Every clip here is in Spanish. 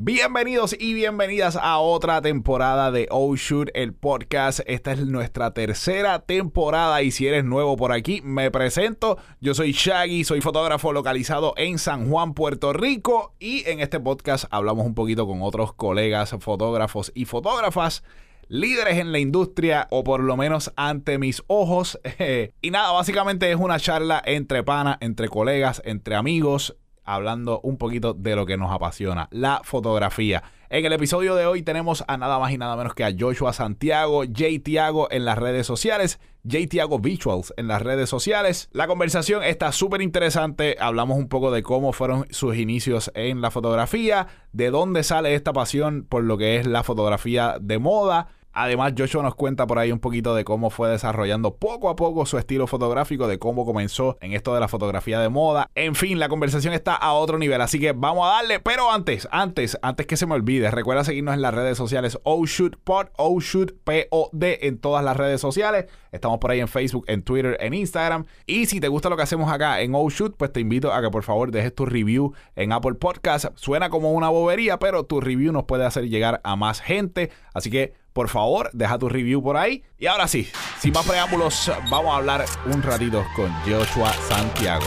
Bienvenidos y bienvenidas a otra temporada de Oh Shoot, el podcast. Esta es nuestra tercera temporada y si eres nuevo por aquí, me presento. Yo soy Shaggy, soy fotógrafo localizado en San Juan, Puerto Rico y en este podcast hablamos un poquito con otros colegas fotógrafos y fotógrafas líderes en la industria o por lo menos ante mis ojos. y nada, básicamente es una charla entre pana, entre colegas, entre amigos hablando un poquito de lo que nos apasiona, la fotografía. En el episodio de hoy tenemos a nada más y nada menos que a Joshua Santiago, J. Tiago en las redes sociales, J. Tiago Visuals en las redes sociales. La conversación está súper interesante. Hablamos un poco de cómo fueron sus inicios en la fotografía, de dónde sale esta pasión por lo que es la fotografía de moda Además, Joshua nos cuenta por ahí un poquito de cómo fue desarrollando poco a poco su estilo fotográfico, de cómo comenzó en esto de la fotografía de moda. En fin, la conversación está a otro nivel, así que vamos a darle. Pero antes, antes, antes que se me olvide, recuerda seguirnos en las redes sociales OShootPod, OShootPod en todas las redes sociales. Estamos por ahí en Facebook, en Twitter, en Instagram. Y si te gusta lo que hacemos acá en OShoot, pues te invito a que por favor dejes tu review en Apple Podcast. Suena como una bobería, pero tu review nos puede hacer llegar a más gente. Así que por favor, deja tu review por ahí. Y ahora sí, sin más preámbulos, vamos a hablar un ratito con Joshua Santiago.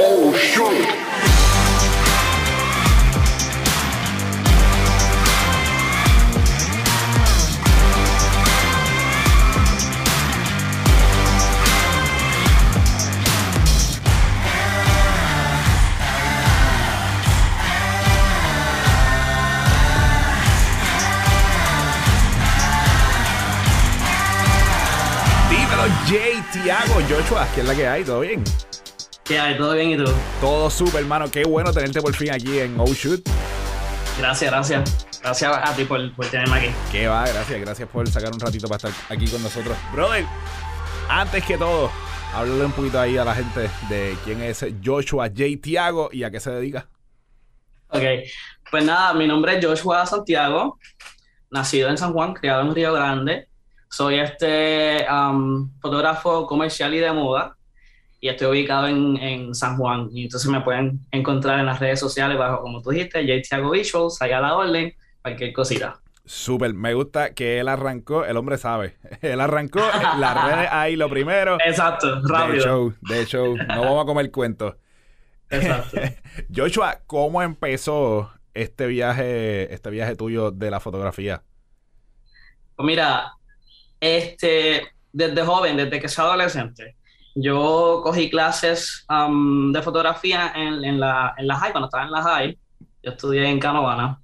Oh, Jay, Tiago, Joshua, ¿qué es la que hay? ¿Todo bien? ¿Qué hay? ¿Todo bien y tú? Todo súper, hermano. Qué bueno tenerte por fin aquí en Oh Shoot. Gracias, gracias. Gracias a ti por, tenerme aquí. Qué va, gracias. Gracias por sacar un ratito para estar aquí con nosotros. Brother, antes que todo, háblale un poquito ahí a la gente de quién es Joshua J. Tiago y a qué se dedica. Ok, pues nada, mi nombre es Joshua Santiago, nacido en San Juan, criado en Río Grande. Soy este fotógrafo comercial y de moda y estoy ubicado en, San Juan. Y entonces me pueden encontrar en las redes sociales bajo, como tú dijiste, J. Visuals, allá a la orden, cualquier cosita. Súper, me gusta que él arrancó, el hombre sabe, él arrancó las redes ahí lo primero. Exacto, rápido. De show, de show, no vamos a comer cuento. Exacto. Joshua, ¿cómo empezó este viaje, este viaje tuyo de la fotografía? Pues mira, este, desde joven, desde que soy adolescente, yo cogí clases de fotografía en, en, la, en la high, cuando estaba en la high. Yo estudié en Canovana.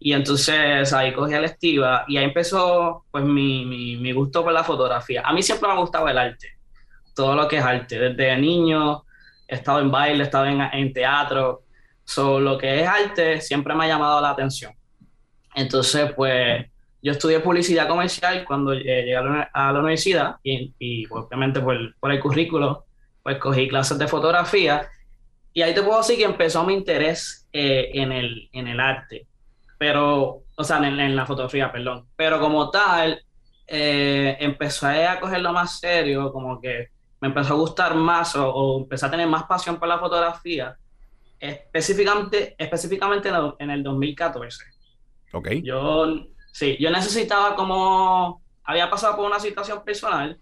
Y entonces ahí cogí electiva y ahí empezó pues mi, mi, mi, gusto por la fotografía. A mí siempre me ha gustado el arte, todo lo que es arte. Desde niño he estado en baile, he estado en, en teatro. So, lo que es arte siempre me ha llamado la atención. Entonces, pues yo estudié publicidad comercial cuando eh, llegué a la, universidad y, obviamente por, por, el currículo, pues cogí clases de fotografía y ahí te puedo decir que empezó mi interés eh, en, el, en el arte, pero, o sea, en, la fotografía, perdón, pero como tal, eh, empecé a cogerlo más serio, como que me empezó a gustar más o, o empecé a tener más pasión por la fotografía, específicamente, específicamente en el, en el 2014. Ok. Yo Sí, yo necesitaba como, había pasado por una situación personal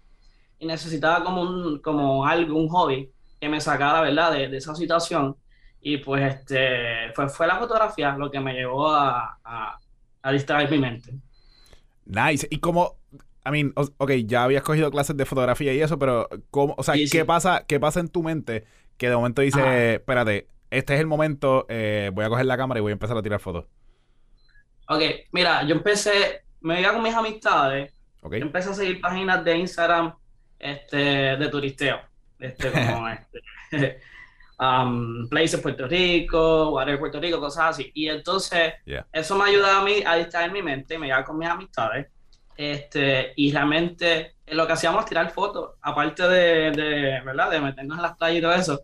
y necesitaba como, un, como algo, un hobby que me sacara, ¿verdad?, de, de esa situación. Y pues este, fue, fue la fotografía lo que me llevó a, a, distraer mi mente. Nice. Y como, I mean, ok, ya habías cogido clases de fotografía y eso, pero ¿cómo, o sea, ¿qué, Pasa, ¿qué pasa en tu mente que de momento dice, espérate, este es el momento, eh, voy a coger la cámara y voy a empezar a tirar fotos? Ok, mira, yo empecé, me iba con mis amistades, okay. yo empecé a seguir páginas de Instagram este, de turisteo, este, como este, um, Places Puerto Rico, Water Puerto Rico, cosas así. Y entonces, eso me ayudaba a mí a distraer mi mente, me iba con mis amistades. Este, y realmente lo que hacíamos tirar fotos, aparte de, de, ¿verdad? de meternos en las playas y todo eso,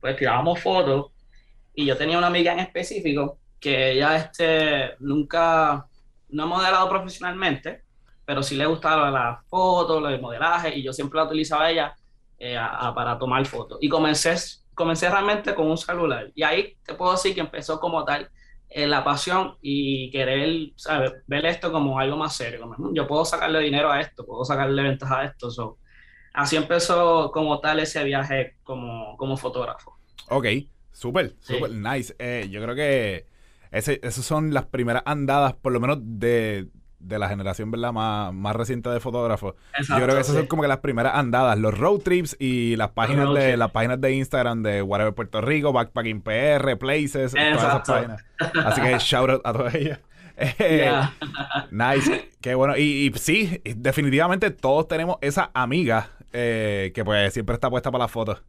pues tirábamos fotos. Y yo tenía una amiga en específico que ella este, nunca, no ha modelado profesionalmente, pero sí le gustaba la foto, lo de modelaje, y yo siempre la utilizaba ella eh, para tomar fotos. Y comencé, comencé realmente con un celular. Y ahí te puedo decir que empezó como tal eh, la pasión y querer ver esto como algo más serio. Mm, yo puedo sacarle dinero a esto, puedo sacarle ventaja a esto. So, así empezó como tal ese viaje como, como fotógrafo. Ok, súper, súper nice. Eh, yo creo que ese, esas son las primeras andadas, por lo menos de, de la generación ¿verdad? Más, más reciente de fotógrafos. yo creo que esas son como que las primeras andadas, los road trips y las páginas de las páginas de Instagram de Whatever Puerto Rico, Backpacking PR, Places, todas esas páginas. Así que shout out a todas ellas. Eh, nice, qué bueno. Y, y, sí, definitivamente todos tenemos esa amiga eh, que pues siempre está puesta para las fotos.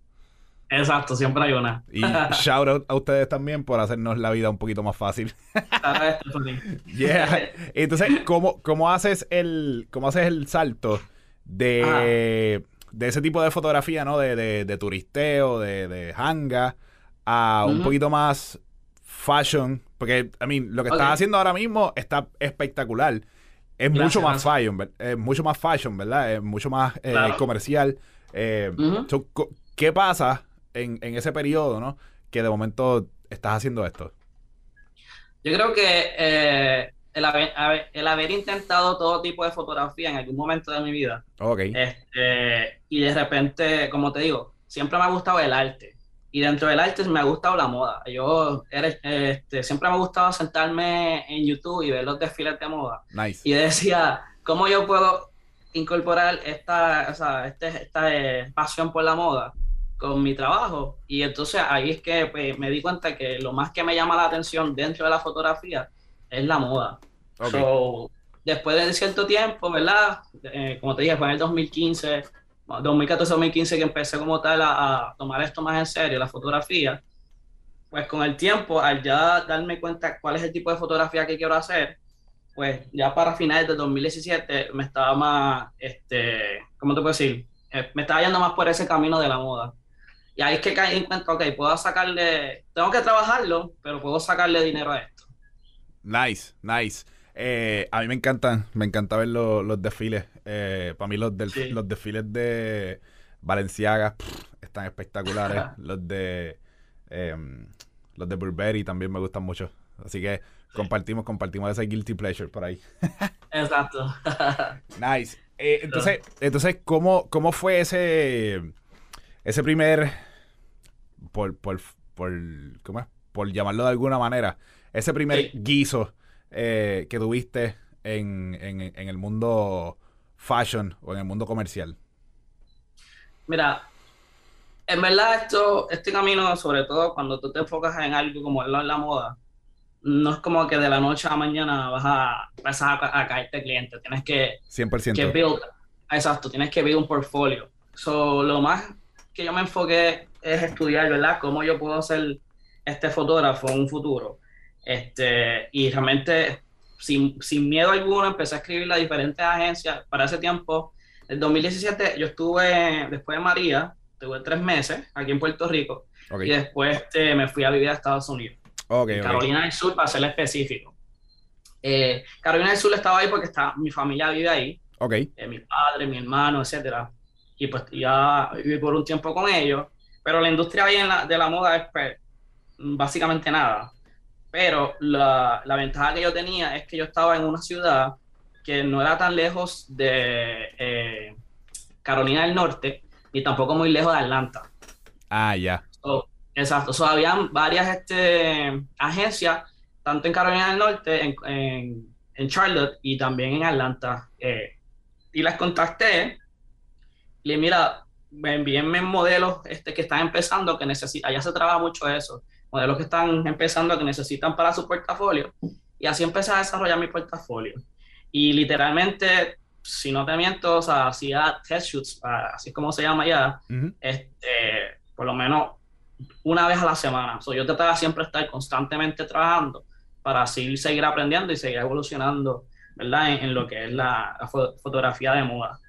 Exacto, siempre hay una. Y shout out a ustedes también por hacernos la vida un poquito más fácil. yeah. Entonces, ¿cómo, ¿cómo, haces el, cómo haces el salto de, de ese tipo de fotografía, ¿no? De, de, turisteo, de, de hanga, a un poquito más fashion? Porque, I mean, lo que estás haciendo ahora mismo está espectacular. Es mucho más fashion, es mucho más fashion, ¿verdad? Es mucho más eh, comercial. Eh, ¿Qué pasa en, ese periodo, ¿no? Que de momento estás haciendo esto. Yo creo que eh, el, haber, intentado todo tipo de fotografía en algún momento de mi vida. Ok. Este, y de repente, como te digo, siempre me ha gustado el arte. Y dentro del arte me ha gustado la moda. Yo este, siempre me ha gustado sentarme en YouTube y ver los desfiles de moda. Nice. Y decía, ¿cómo yo puedo incorporar esta, este, esta eh, pasión por la moda con mi trabajo. Y entonces ahí es que pues, me di cuenta que lo más que me llama la atención dentro de la fotografía es la moda. después de cierto tiempo, ¿verdad? Eh, como te dije, fue en el 2015, 2014-2015 que empecé como tal a, tomar esto más en serio, la fotografía. Pues con el tiempo, al ya darme cuenta cuál es el tipo de fotografía que quiero hacer, pues ya para finales de 2017 me estaba más, este, ¿cómo te puedo decir? Eh, me estaba yendo más por ese camino de la moda. Y ahí es que caí en cuenta, ok, puedo sacarle, tengo que trabajarlo, pero puedo sacarle dinero a esto. Nice, nice. Eh, a mí me encantan, me encanta ver los desfiles. Eh, para mí los, los desfiles de Valenciaga están espectaculares. los de em, los de Burberry también me gustan mucho. Así que compartimos, compartimos ese guilty pleasure por ahí. Exacto. nice. Eh, entonces, entonces ¿cómo, ¿cómo fue ese ese primer por, por, por, ¿cómo es? por llamarlo de alguna manera, ese primer guiso eh, que tuviste en, el mundo fashion o en el mundo comercial? Mira, en verdad esto, este camino, sobre todo cuando tú te enfocas en algo como en la moda, no es como que de la noche a la mañana vas a empezar a, caerte cliente. Tienes que... 100%. Que build, exacto, tienes que build un portfolio. So, lo más que yo me enfoqué es estudiar, ¿verdad? Cómo yo puedo ser este fotógrafo en un futuro. Este, y realmente, sin, sin miedo alguno, empecé a escribir a diferentes agencias. Para ese tiempo, en 2017, yo estuve, después de María, estuve tres meses aquí en Puerto Rico. Y después este, me fui a vivir a Estados Unidos. Carolina del Sur, para ser específico. Eh, Carolina del Sur estaba ahí porque está, mi familia vive ahí. Okay. Eh, mi padre, mi hermano, etcétera y pues ya viví por un tiempo con ellos, pero la industria de la moda es pues, básicamente nada. Pero la, la, ventaja que yo tenía es que yo estaba en una ciudad que no era tan lejos de eh, Carolina del Norte, ni tampoco muy lejos de Atlanta. Ah, ya. exacto. So, habían varias este, agencias, tanto en Carolina del Norte, en, en, en Charlotte y también en Atlanta. Eh, y las contacté y mira, envíenme modelos este, que están empezando, que necesitan, allá se trabaja mucho eso, modelos que están empezando, que necesitan para su portafolio. Y así empecé a desarrollar mi portafolio. Y literalmente, si no te miento, o sea, hacía test shoots, así es como se llama ya, este, por lo menos una vez a la semana. So, yo trataba siempre estar constantemente trabajando para así seguir aprendiendo y seguir evolucionando, ¿verdad? En, lo que es la fotografía de moda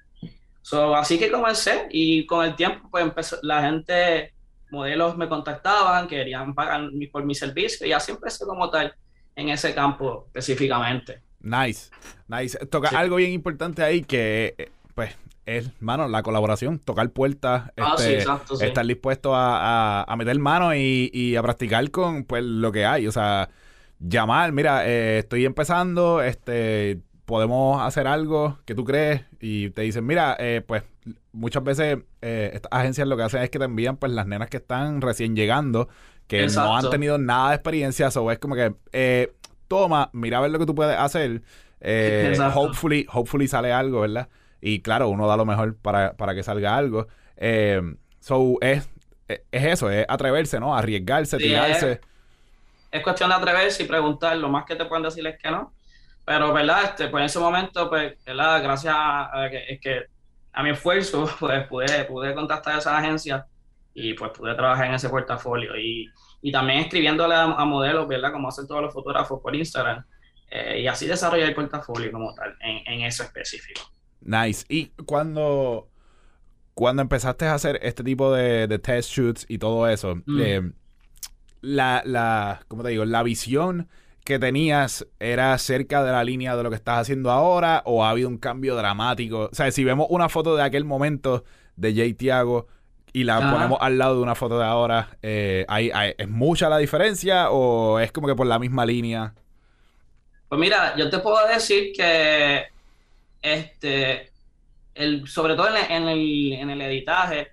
así que comencé y con el tiempo pues empezó, la gente, modelos me contactaban, querían pagar por mi servicio y así empecé como tal en ese campo específicamente. Nice, nice. Toca algo bien importante ahí que, pues, es, mano, la colaboración, tocar puertas, Ah, sí, este, exacto, sí. estar dispuesto a, a- a meter mano y, y a practicar con pues lo que hay. O sea, llamar, mira, eh, estoy empezando, este, podemos hacer algo que tú crees y te dicen, mira, eh, pues muchas veces eh, estas agencias lo que hacen es que te envían pues las nenas que están recién llegando, que no han tenido nada de experiencia, o es como que, eh, toma, mira a ver lo que tú puedes hacer. Eh, hopefully, hopefully sale algo, ¿verdad? Y claro, uno da lo mejor para, para que salga algo. So, es, es es eso, es atreverse, ¿no? Arriesgarse, Sí, tirarse. es cuestión de atreverse y preguntar, lo más que te pueden decir es que no. Pero, ¿verdad? Este, pues en ese momento, pues, ¿verdad? Gracias a, a que, a mi esfuerzo, pues pude, pude contactar a esa agencia y pues pude trabajar en ese portafolio. Y, y también escribiéndole a, a modelos, ¿verdad? Como hacen todos los fotógrafos por Instagram. Eh, y así desarrollar el portafolio como tal, en, en eso específico. Nice. Y cuando, cuando empezaste a hacer este tipo de, de test shoots y todo eso, Mm. eh, la, la, ¿cómo te digo? La visión que tenías era cerca de la línea de lo que estás haciendo ahora o ha habido un cambio dramático. O sea, si vemos una foto de aquel momento de Jay Tiago y la Ajá. ponemos al lado de una foto de ahora, eh, ¿hay- hay- ¿es mucha la diferencia o es como que por la misma línea? Pues mira, yo te puedo decir que este, el, sobre todo en, el- en el, en el editaje,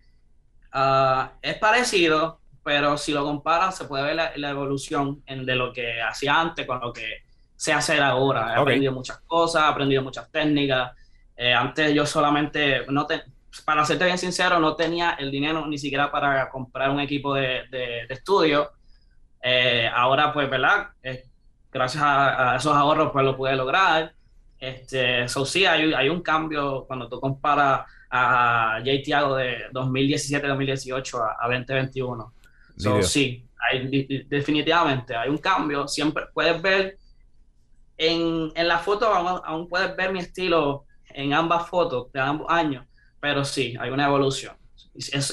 ah, es parecido, pero si lo comparas se puede ver la, la evolución en, de lo que hacía antes con lo que sé hacer ahora. He aprendido muchas cosas, he aprendido muchas técnicas. Eh, antes yo solamente, no te, para serte bien sincero, no tenía el dinero ni siquiera para comprar un equipo de, de- de estudio. Eh, ahora, pues, ¿verdad? Eh, gracias a, a esos ahorros, pues lo pude lograr. Este, so, sí, hay, hay un cambio cuando tú comparas a Jay Tiago de 2017-2018 a, a 2021. So, sí, hay, definitivamente hay un cambio. Siempre puedes ver en, en la foto, aún, aún puedes ver mi estilo en ambas fotos de ambos años, pero sí, hay una evolución.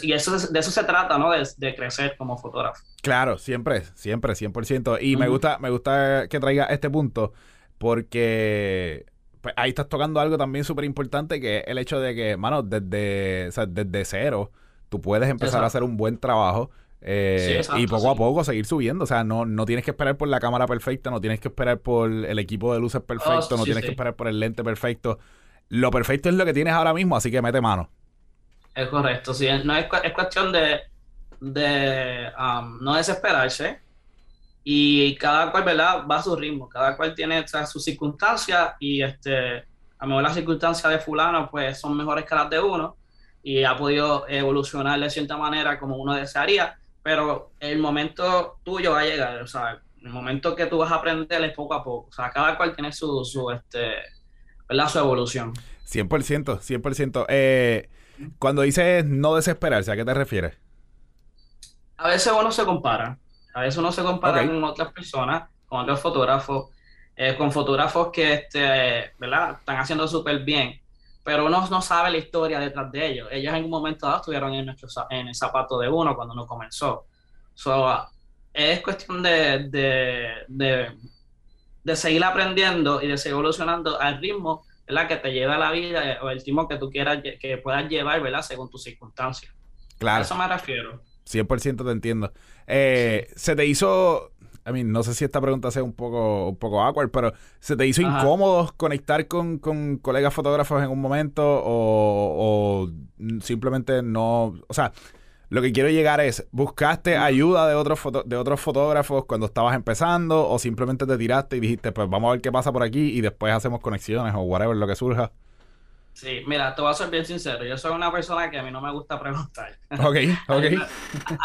Y eso, de eso se trata, ¿no? De, de crecer como fotógrafo. Claro, siempre, siempre, 100%. Y me gusta me gusta que traiga este punto porque pues, ahí estás tocando algo también súper importante que es el hecho de que, mano, desde, o sea, desde cero tú puedes empezar a hacer un buen trabajo eh, Sí, exacto, y poco a poco seguir subiendo. O sea, no, no tienes que esperar por la cámara perfecta, no tienes que esperar por el equipo de luces perfecto, no sí, tienes que esperar por el lente perfecto. Lo perfecto es lo que tienes ahora mismo, así que mete mano. Es correcto, sí. No es, es cuestión de, de um, no desesperarse y cada cual, ¿verdad? Va a su ritmo, cada cual tiene o sea, sus circunstancias y este, a lo mejor las circunstancias de fulano pues son mejores que las de uno y ha podido evolucionar de cierta manera como uno desearía, pero el momento tuyo va a llegar, o sea, el momento que tú vas a aprender es poco a poco, o sea, cada cual tiene su, su, este, ¿verdad? Su evolución. 100%, 100%. Eh, cuando dices no desesperarse, ¿a qué te refieres? A veces uno se compara, a veces uno se compara con otras personas, con otros fotógrafos, eh, con fotógrafos que este, ¿verdad? están haciendo súper bien, pero uno no sabe la historia detrás de ellos. Ellos en un momento dado estuvieron en, nuestro, en el zapato de uno cuando uno comenzó. So, ah, es cuestión de, de, de, de seguir aprendiendo y de seguir evolucionando al ritmo ¿verdad? que te lleva la vida eh, o el ritmo que tú quieras que puedas llevar ¿verdad? según tus circunstancias. A Claro. eso me refiero. 100% te entiendo. Eh, Se te hizo, I mean, no sé si esta pregunta sea un poco, un poco awkward, pero ¿se te hizo Ajá. incómodo conectar con, con colegas fotógrafos en un momento o, o simplemente no? O sea, lo que quiero llegar es, ¿buscaste ayuda de otros, foto- de otros fotógrafos cuando estabas empezando o simplemente te tiraste y dijiste, pues vamos a ver qué pasa por aquí y después hacemos conexiones o whatever, lo que surja? Sí, mira, te voy a ser bien sincero. Yo soy una persona que a mí no me gusta preguntar. Ok, ok.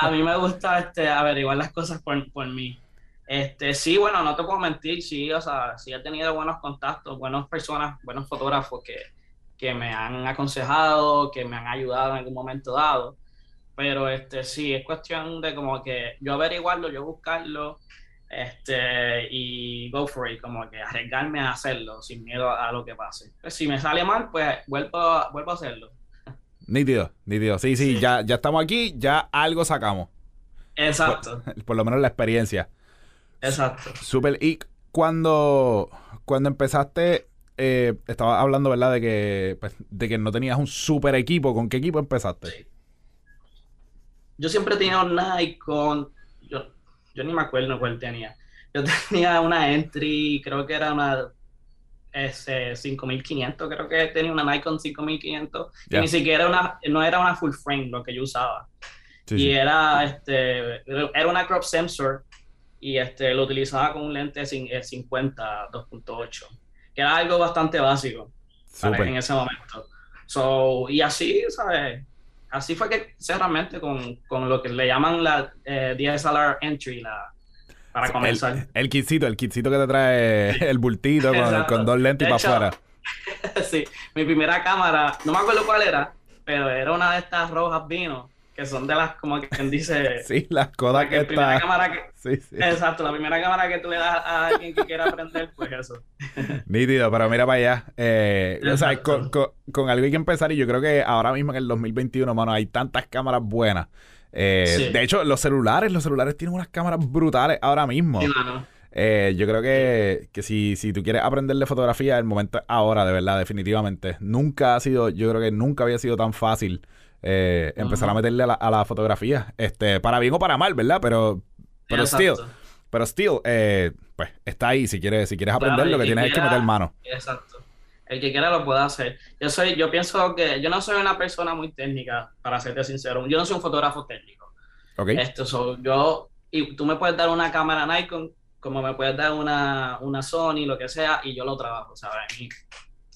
A mí me gusta este, averiguar las cosas por, por mí. Este, sí, bueno, no te puedo mentir, sí, o sea, sí he tenido buenos contactos, buenas personas, buenos fotógrafos que, que me han aconsejado, que me han ayudado en algún momento dado. Pero este, sí, es cuestión de como que yo averiguarlo, yo buscarlo, este, y go for it, como que arriesgarme a hacerlo sin miedo a, a lo que pase. Pues si me sale mal, pues vuelvo, a- vuelvo a hacerlo. Nítido, nítido. Sí, sí, Sí. Ya, ya estamos aquí, ya algo sacamos. Exacto, Por lo menos la experiencia. Exacto. Súper. Y cuando, cuando empezaste eh, estabas hablando, ¿verdad? De que, pues, de que no tenías un super equipo. ¿Con qué equipo empezaste? Yo siempre tenía un Nikon. Yo, yo ni me acuerdo cuál tenía. Yo tenía una entry, creo que era una ese 5500, creo que tenía una Nikon 5500, y ni siquiera una, no era una full frame lo que yo usaba. y era este era una crop sensor y este lo utilizaba con un lente 50 2.8, que era algo bastante básico en ese momento. So, y así, ¿sabes? Así fue que realmente con, con lo que le llaman la eh, DSLR entry, la para comenzar. El, el kitcito, el kitcito que te trae el bultito con, dos lentes y para afuera. sí, mi primera cámara, no me acuerdo cuál era, pero era una de estas rojas vino, que son de las, como quien dice... sí, las Kodak que está... Cámara que, sí, sí. Exacto, la primera cámara que tú le das a alguien que quiera aprender, pues eso. Nítido, pero mira para allá. Eh, o sea, con, con, con algo hay que empezar y yo creo que ahora mismo en el 2021, mano, hay tantas cámaras buenas. Eh, de hecho, los celulares, los celulares tienen unas cámaras brutales ahora mismo. Eh, yo creo que, que si, si tú quieres aprender de fotografía, el momento es ahora, de verdad, definitivamente. Nunca ha sido, yo creo que nunca había sido tan fácil eh, empezar a meterle a la, fotografía. Este, para bien o para mal, ¿verdad? Pero, pero still, pero still, pues está ahí. Si quieres, si quieres aprender, lo que, tienes es que meter mano. Exacto el que quiera lo puede hacer. Yo soy, yo pienso que yo no soy una persona muy técnica, para serte sincero. Yo no soy un fotógrafo técnico. Ok. Esto soy yo, y tú me puedes dar una cámara Nikon, como me puedes dar una, una Sony, lo que sea, y yo lo trabajo, ¿sabes?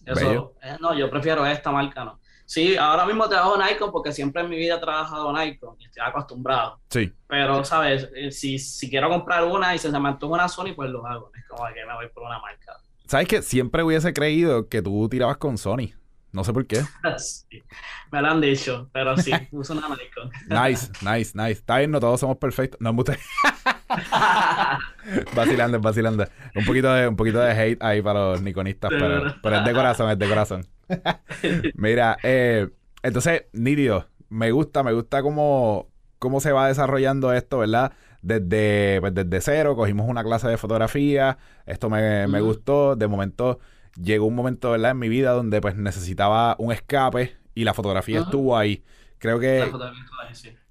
eso, eh, no, yo prefiero esta marca, no. Sí, ahora mismo trabajo Nikon porque siempre en mi vida he trabajado Nikon y estoy acostumbrado. Sí. Pero, ¿sabes? Eh, si, si quiero comprar una y se me antoja una Sony, pues lo hago. Es como que me voy por una marca. ¿Sabes qué? Siempre hubiese creído que tú tirabas con Sony. No sé por qué. Me lo han dicho, pero sí, uso una Nikon. nice, nice, nice. Está bien, no todos somos perfectos. No me vacilando, vacilando. Un poquito de, un poquito de hate ahí para los Nikonistas, pero, es de corazón, es de corazón. Mira, eh, entonces, nítido. Me gusta, me gusta cómo, cómo se va desarrollando esto, ¿verdad? desde, pues, desde cero, cogimos una clase de fotografía, esto me, me gustó, de momento llegó un momento, ¿verdad? En mi vida donde pues necesitaba un escape y la fotografía estuvo ahí. Creo que...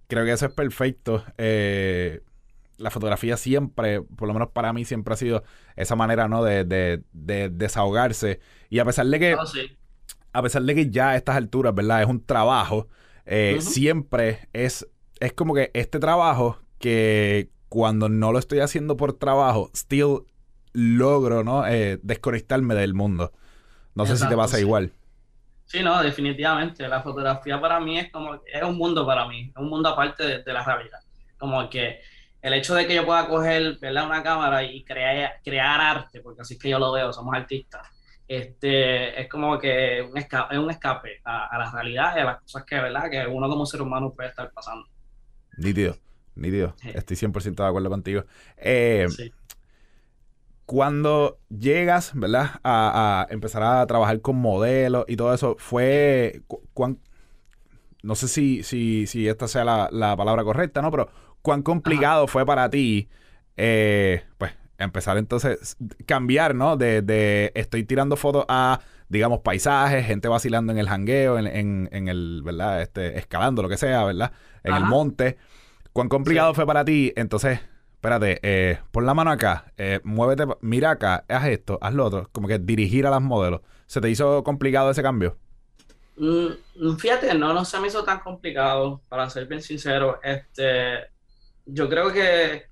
Creo que eso es perfecto. Eh, la fotografía siempre, por lo menos para mí, siempre ha sido esa manera, ¿no? De, de, de desahogarse. Y a pesar de que... Oh, a pesar de que ya a estas alturas, ¿verdad? Es un trabajo. Eh, siempre es... Es como que este trabajo que cuando no lo estoy haciendo por trabajo, still logro, ¿no? Eh, desconectarme del mundo. No sé si te pasa igual. Sí, no, definitivamente. La fotografía para mí es como, es un mundo para mí, es un mundo aparte de, la realidad. Como que el hecho de que yo pueda coger ¿verdad? una cámara y crear, crear arte, porque así es que yo lo veo, somos artistas, este, es como que un escape, es un escape a, la realidad y a las cosas que, ¿verdad? que uno como ser humano puede estar pasando. Nítido. Nítido. Estoy 100% de acuerdo contigo. Eh, cuando llegas, ¿verdad? A, empezar a trabajar con modelos y todo eso, fue... no sé si, si, si esta sea la, palabra correcta, ¿no? Pero cuán complicado fue para ti, eh, pues, empezar entonces, cambiar, ¿no? De, de, estoy tirando fotos a, digamos, paisajes, gente vacilando en el jangueo, en, en, el, ¿verdad? Este, escalando, lo que sea, ¿verdad? En el monte ¿Cuán complicado fue para ti? Entonces, espérate, eh, pon la mano acá, eh, muévete, mira acá, haz esto, haz lo otro, como que dirigir a las modelos. ¿Se te hizo complicado ese cambio? Mm, fíjate, no, no se me hizo tan complicado, para ser bien sincero. Este, yo creo que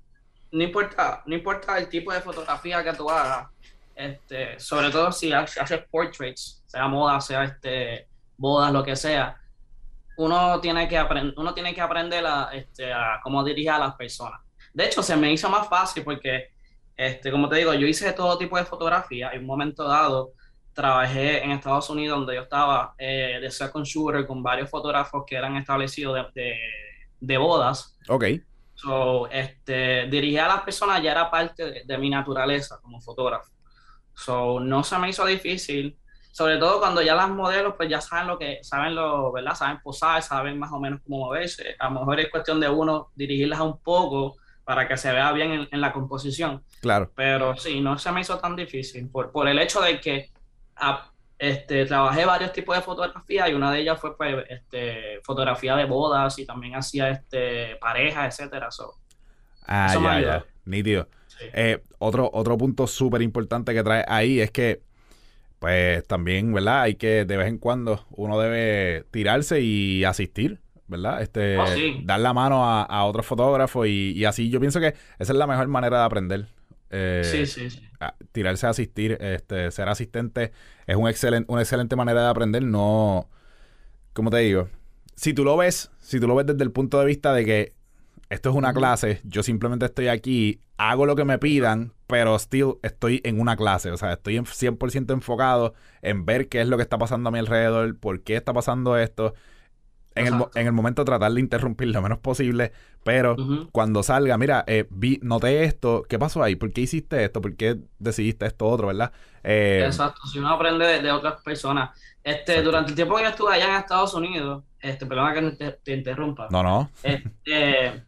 no importa, no importa el tipo de fotografía que tú hagas, este, sobre todo si haces portraits, sea moda, sea este, bodas, lo que sea, uno tiene que, aprender uno tiene que aprender a, este, a cómo dirigir a las personas. De hecho, se me hizo más fácil porque, este, como te digo, yo hice todo tipo de fotografía. En un momento dado, trabajé en Estados Unidos, donde yo estaba eh, de second shooter con varios fotógrafos que eran establecidos de, de, bodas. Ok. So, este, dirigir a las personas ya era parte de, de mi naturaleza como fotógrafo. So, no se me hizo difícil sobre todo cuando ya las modelos pues ya saben lo que, saben lo, ¿verdad? Saben posar, saben más o menos cómo moverse. A lo mejor es cuestión de uno dirigirlas un poco para que se vea bien en, la composición. Claro. Pero sí, no se me hizo tan difícil por, por el hecho de que este, trabajé varios tipos de fotografía y una de ellas fue pues, este, fotografía de bodas y también hacía este, parejas, etcétera. ah, ya, ya. Nítido. Eh, otro, otro punto súper importante que trae ahí es que, pues también, ¿verdad? Hay que de vez en cuando uno debe tirarse y asistir, ¿verdad? Este, oh, dar la mano a, a otros fotógrafos y, y, así yo pienso que esa es la mejor manera de aprender. Eh, sí, sí, sí. Tirarse a asistir, este, ser asistente es un excelente, una excelente manera de aprender. No, como te digo, si tú lo ves, si tú lo ves desde el punto de vista de que esto es una clase, yo simplemente estoy aquí, hago lo que me pidan, pero still estoy en una clase. O sea, estoy 100% enfocado en ver qué es lo que está pasando a mi alrededor, por qué está pasando esto en el, en el, momento tratar de interrumpir lo menos posible, pero cuando salga, mira, eh, vi, noté esto, ¿qué pasó ahí? ¿Por qué hiciste esto? ¿Por qué decidiste esto otro, verdad? Eh, Exacto, si uno aprende de, otras personas. Este, durante el tiempo que yo estuve allá en Estados Unidos, este, perdona que te, interrumpa. No, no. Este,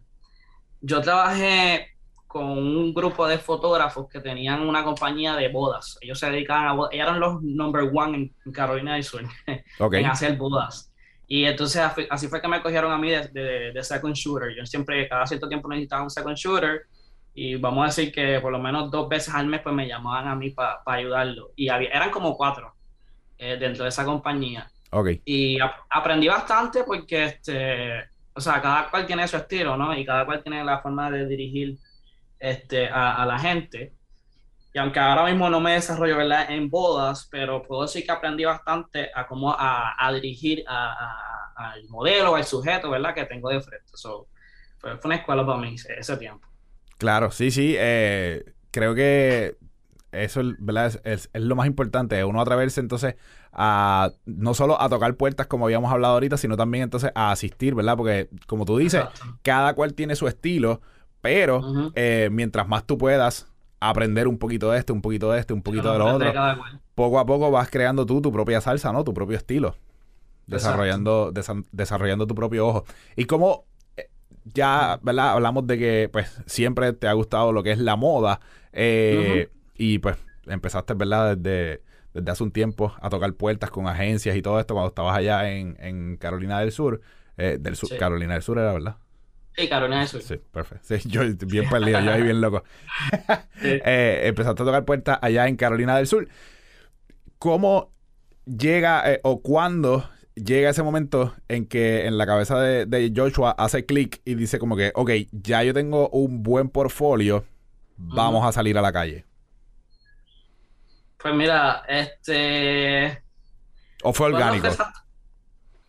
yo trabajé con un grupo de fotógrafos que tenían una compañía de bodas. Ellos se dedicaban a bodas. Ellos eran los number one en Carolina del Sur en hacer bodas. Y entonces así fue que me cogieron a mí de, de, second shooter. Yo siempre, cada cierto tiempo necesitaba un second shooter y vamos a decir que por lo menos dos veces al mes pues me llamaban a mí para ayudarlo. Y había, eran como cuatro eh, dentro de esa compañía. Okay. Y aprendí bastante porque, este, o sea, cada cual tiene su estilo, ¿no? Y cada cual tiene la forma de dirigir este, a, a la gente. Y aunque ahora mismo no me desarrollo ¿verdad? en bodas, pero puedo decir que aprendí bastante a cómo a, a dirigir al modelo, al sujeto, ¿verdad? Que tengo de frente. So, fue, una escuela para mí ese, tiempo. Claro, sí, sí. Eh, creo que eso ¿verdad? Es, es, lo más importante, uno atreverse entonces a no solo a tocar puertas como habíamos hablado ahorita, sino también entonces a asistir, ¿verdad? Porque como tú dices, cada cual tiene su estilo, pero eh, mientras más tú puedas aprender un poquito de este, un poquito de este, un poquito de lo otro. Poco a poco vas creando tú tu propia salsa, ¿no? Tu propio estilo. Desarrollando, desarrollando tu propio ojo. Y como eh, ya, ¿verdad? Hablamos de que pues siempre te ha gustado lo que es la moda. Eh, y pues empezaste, ¿verdad? Desde, desde hace un tiempo a tocar puertas con agencias y todo esto cuando estabas allá en, Carolina del Sur. Eh, del sur, Carolina del Sur era, ¿verdad? Sí, Carolina del Sur. Sí, perfecto. Sí, yo bien perdido, yo ahí bien loco. eh, empezaste a tocar puertas allá en Carolina del Sur. ¿Cómo llega eh, o cuándo llega ese momento en que en la cabeza de, Joshua hace clic y dice como que, ok, ya yo tengo un buen portfolio, vamos a salir a la calle? Pues mira, este... ¿O fue orgánico?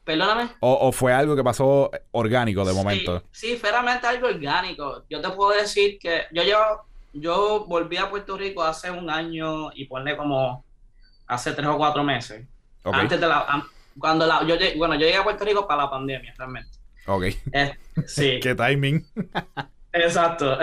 Perdóname. O, fue algo que pasó orgánico de momento? Sí, fue realmente algo orgánico. Yo te puedo decir que yo llevo, yo volví a Puerto Rico hace un año y ponle como hace tres o cuatro meses. Antes de la, cuando la, yo, bueno, yo llegué a Puerto Rico para la pandemia, realmente. Ok. Eh, sí. Qué timing. Exacto.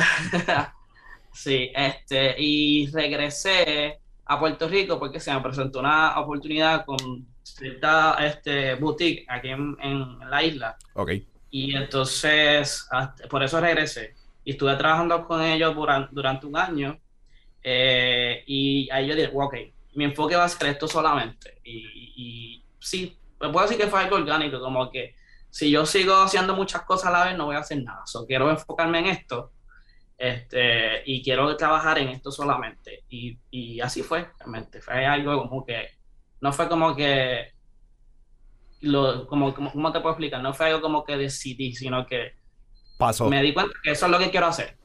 sí, este, y regresé a Puerto Rico porque se me presentó una oportunidad con cierta este, boutique aquí en, la isla. Ok. Y entonces, por eso regresé. Y estuve trabajando con ellos durante, un año. Eh, y ahí yo dije, ok, mi enfoque va a ser esto solamente. Y, y sí, puedo decir que fue algo orgánico, como que si yo sigo haciendo muchas cosas a la vez, no voy a hacer nada. So, quiero enfocarme en esto este, y quiero trabajar en esto solamente. Y, y así fue, realmente. Fue algo como que, no fue como que, lo, como, como, ¿cómo te puedo explicar? No fue algo como que decidí, sino que Pasó. me di cuenta que eso es lo que quiero hacer.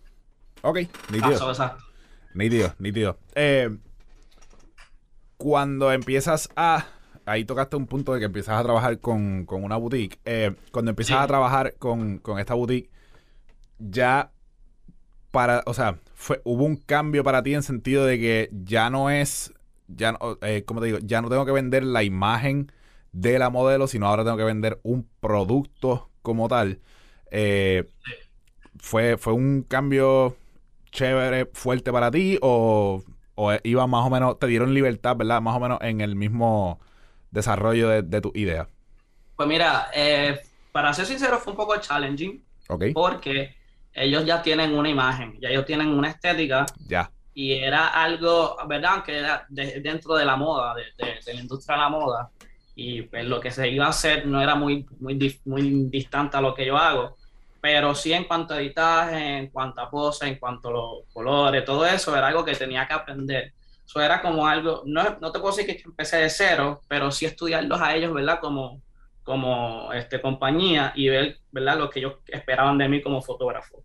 Ok, nítido. Pasó, exacto. Nítido, nítido. Eh, cuando empiezas a ahí tocaste un punto de que empiezas a trabajar con, con una boutique. Eh, cuando empiezas a trabajar con, con, esta boutique, ya para, o sea, fue, hubo un cambio para ti en sentido de que ya no es, ya no, eh, como te digo, ya no tengo que vender la imagen de la modelo, sino ahora tengo que vender un producto como tal. Eh, fue, ¿Fue un cambio chévere, fuerte para ti o, o, iba más o menos, te dieron libertad, ¿verdad? Más o menos en el mismo desarrollo de, tu idea. Pues mira, eh, para ser sincero fue un poco challenging. Ok. Porque ellos ya tienen una imagen, ya ellos tienen una estética. Ya. y era algo, ¿verdad? Que era dentro de la moda, de, de, la industria de la moda, y pues lo que se iba a hacer no era muy, muy, muy distante a lo que yo hago, pero sí en cuanto a editaje, en cuanto a pose, en cuanto a los colores, todo eso era algo que tenía que aprender. Eso era como algo, no, no te puedo decir que empecé de cero, pero sí estudiarlos a ellos, ¿verdad? Como, como este, compañía y ver, ¿verdad? Lo que ellos esperaban de mí como fotógrafo.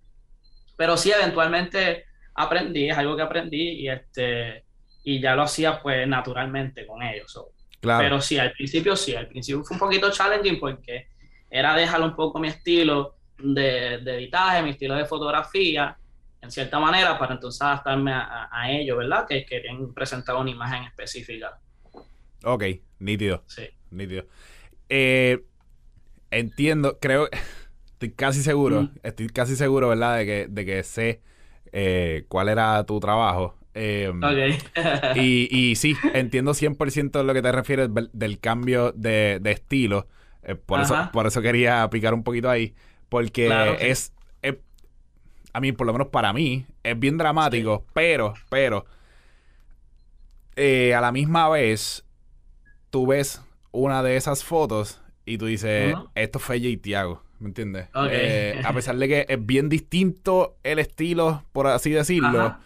Pero sí, eventualmente aprendí, es algo que aprendí y, este, y ya lo hacía pues naturalmente con ellos. Claro. Pero sí, al principio sí, al principio fue un poquito challenging porque era dejar un poco mi estilo de, de editaje, mi estilo de fotografía, en cierta manera, para entonces adaptarme a, a, ellos, ¿verdad? Que querían presentar una imagen específica. Ok, nítido. Sí. Nítido. Eh, entiendo, creo, estoy casi seguro, estoy casi seguro, ¿verdad? De que, de que sé eh, cuál era tu trabajo. Em, y, y sí, entiendo 100% lo que te refieres del cambio de, estilo. Eh, por, eso, por eso quería picar un poquito ahí. Porque es, a mí, por lo menos para mí, es bien dramático, pero, pero, a la misma vez, tú ves una de esas fotos y tú dices, esto fue Jay Tiago, ¿me entiendes? Eh, a pesar de que es bien distinto el estilo, por así decirlo,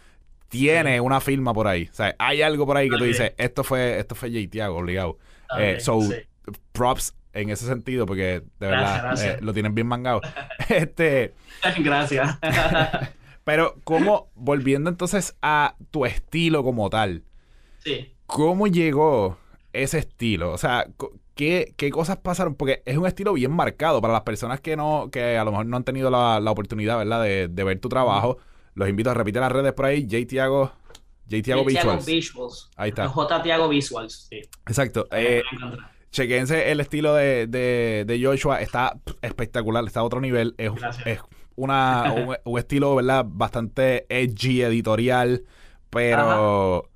tiene una firma por ahí. O sea, hay algo por ahí que tú dices, esto fue, esto fue Jay Tiago, obligado. Eh, so, props en ese sentido, porque de verdad eh, lo tienen bien mangado. este. Gracias. pero, ¿cómo, volviendo entonces a tu estilo como tal? Sí. ¿Cómo llegó ese estilo? O sea, ¿qué, cosas pasaron? Porque es un estilo bien marcado para las personas que no, que a lo mejor no han tenido la, oportunidad, ¿verdad? De, ver tu trabajo. Los invito a repetir las redes por ahí, J. Tiago. J. Tiago Visuals. Ahí está. J. Tiago Visuals, sí. Exacto. Eh, chequense el estilo de, de, Joshua. Está espectacular, está a otro nivel. Es, es una, un, estilo, ¿verdad? Bastante edgy, editorial, pero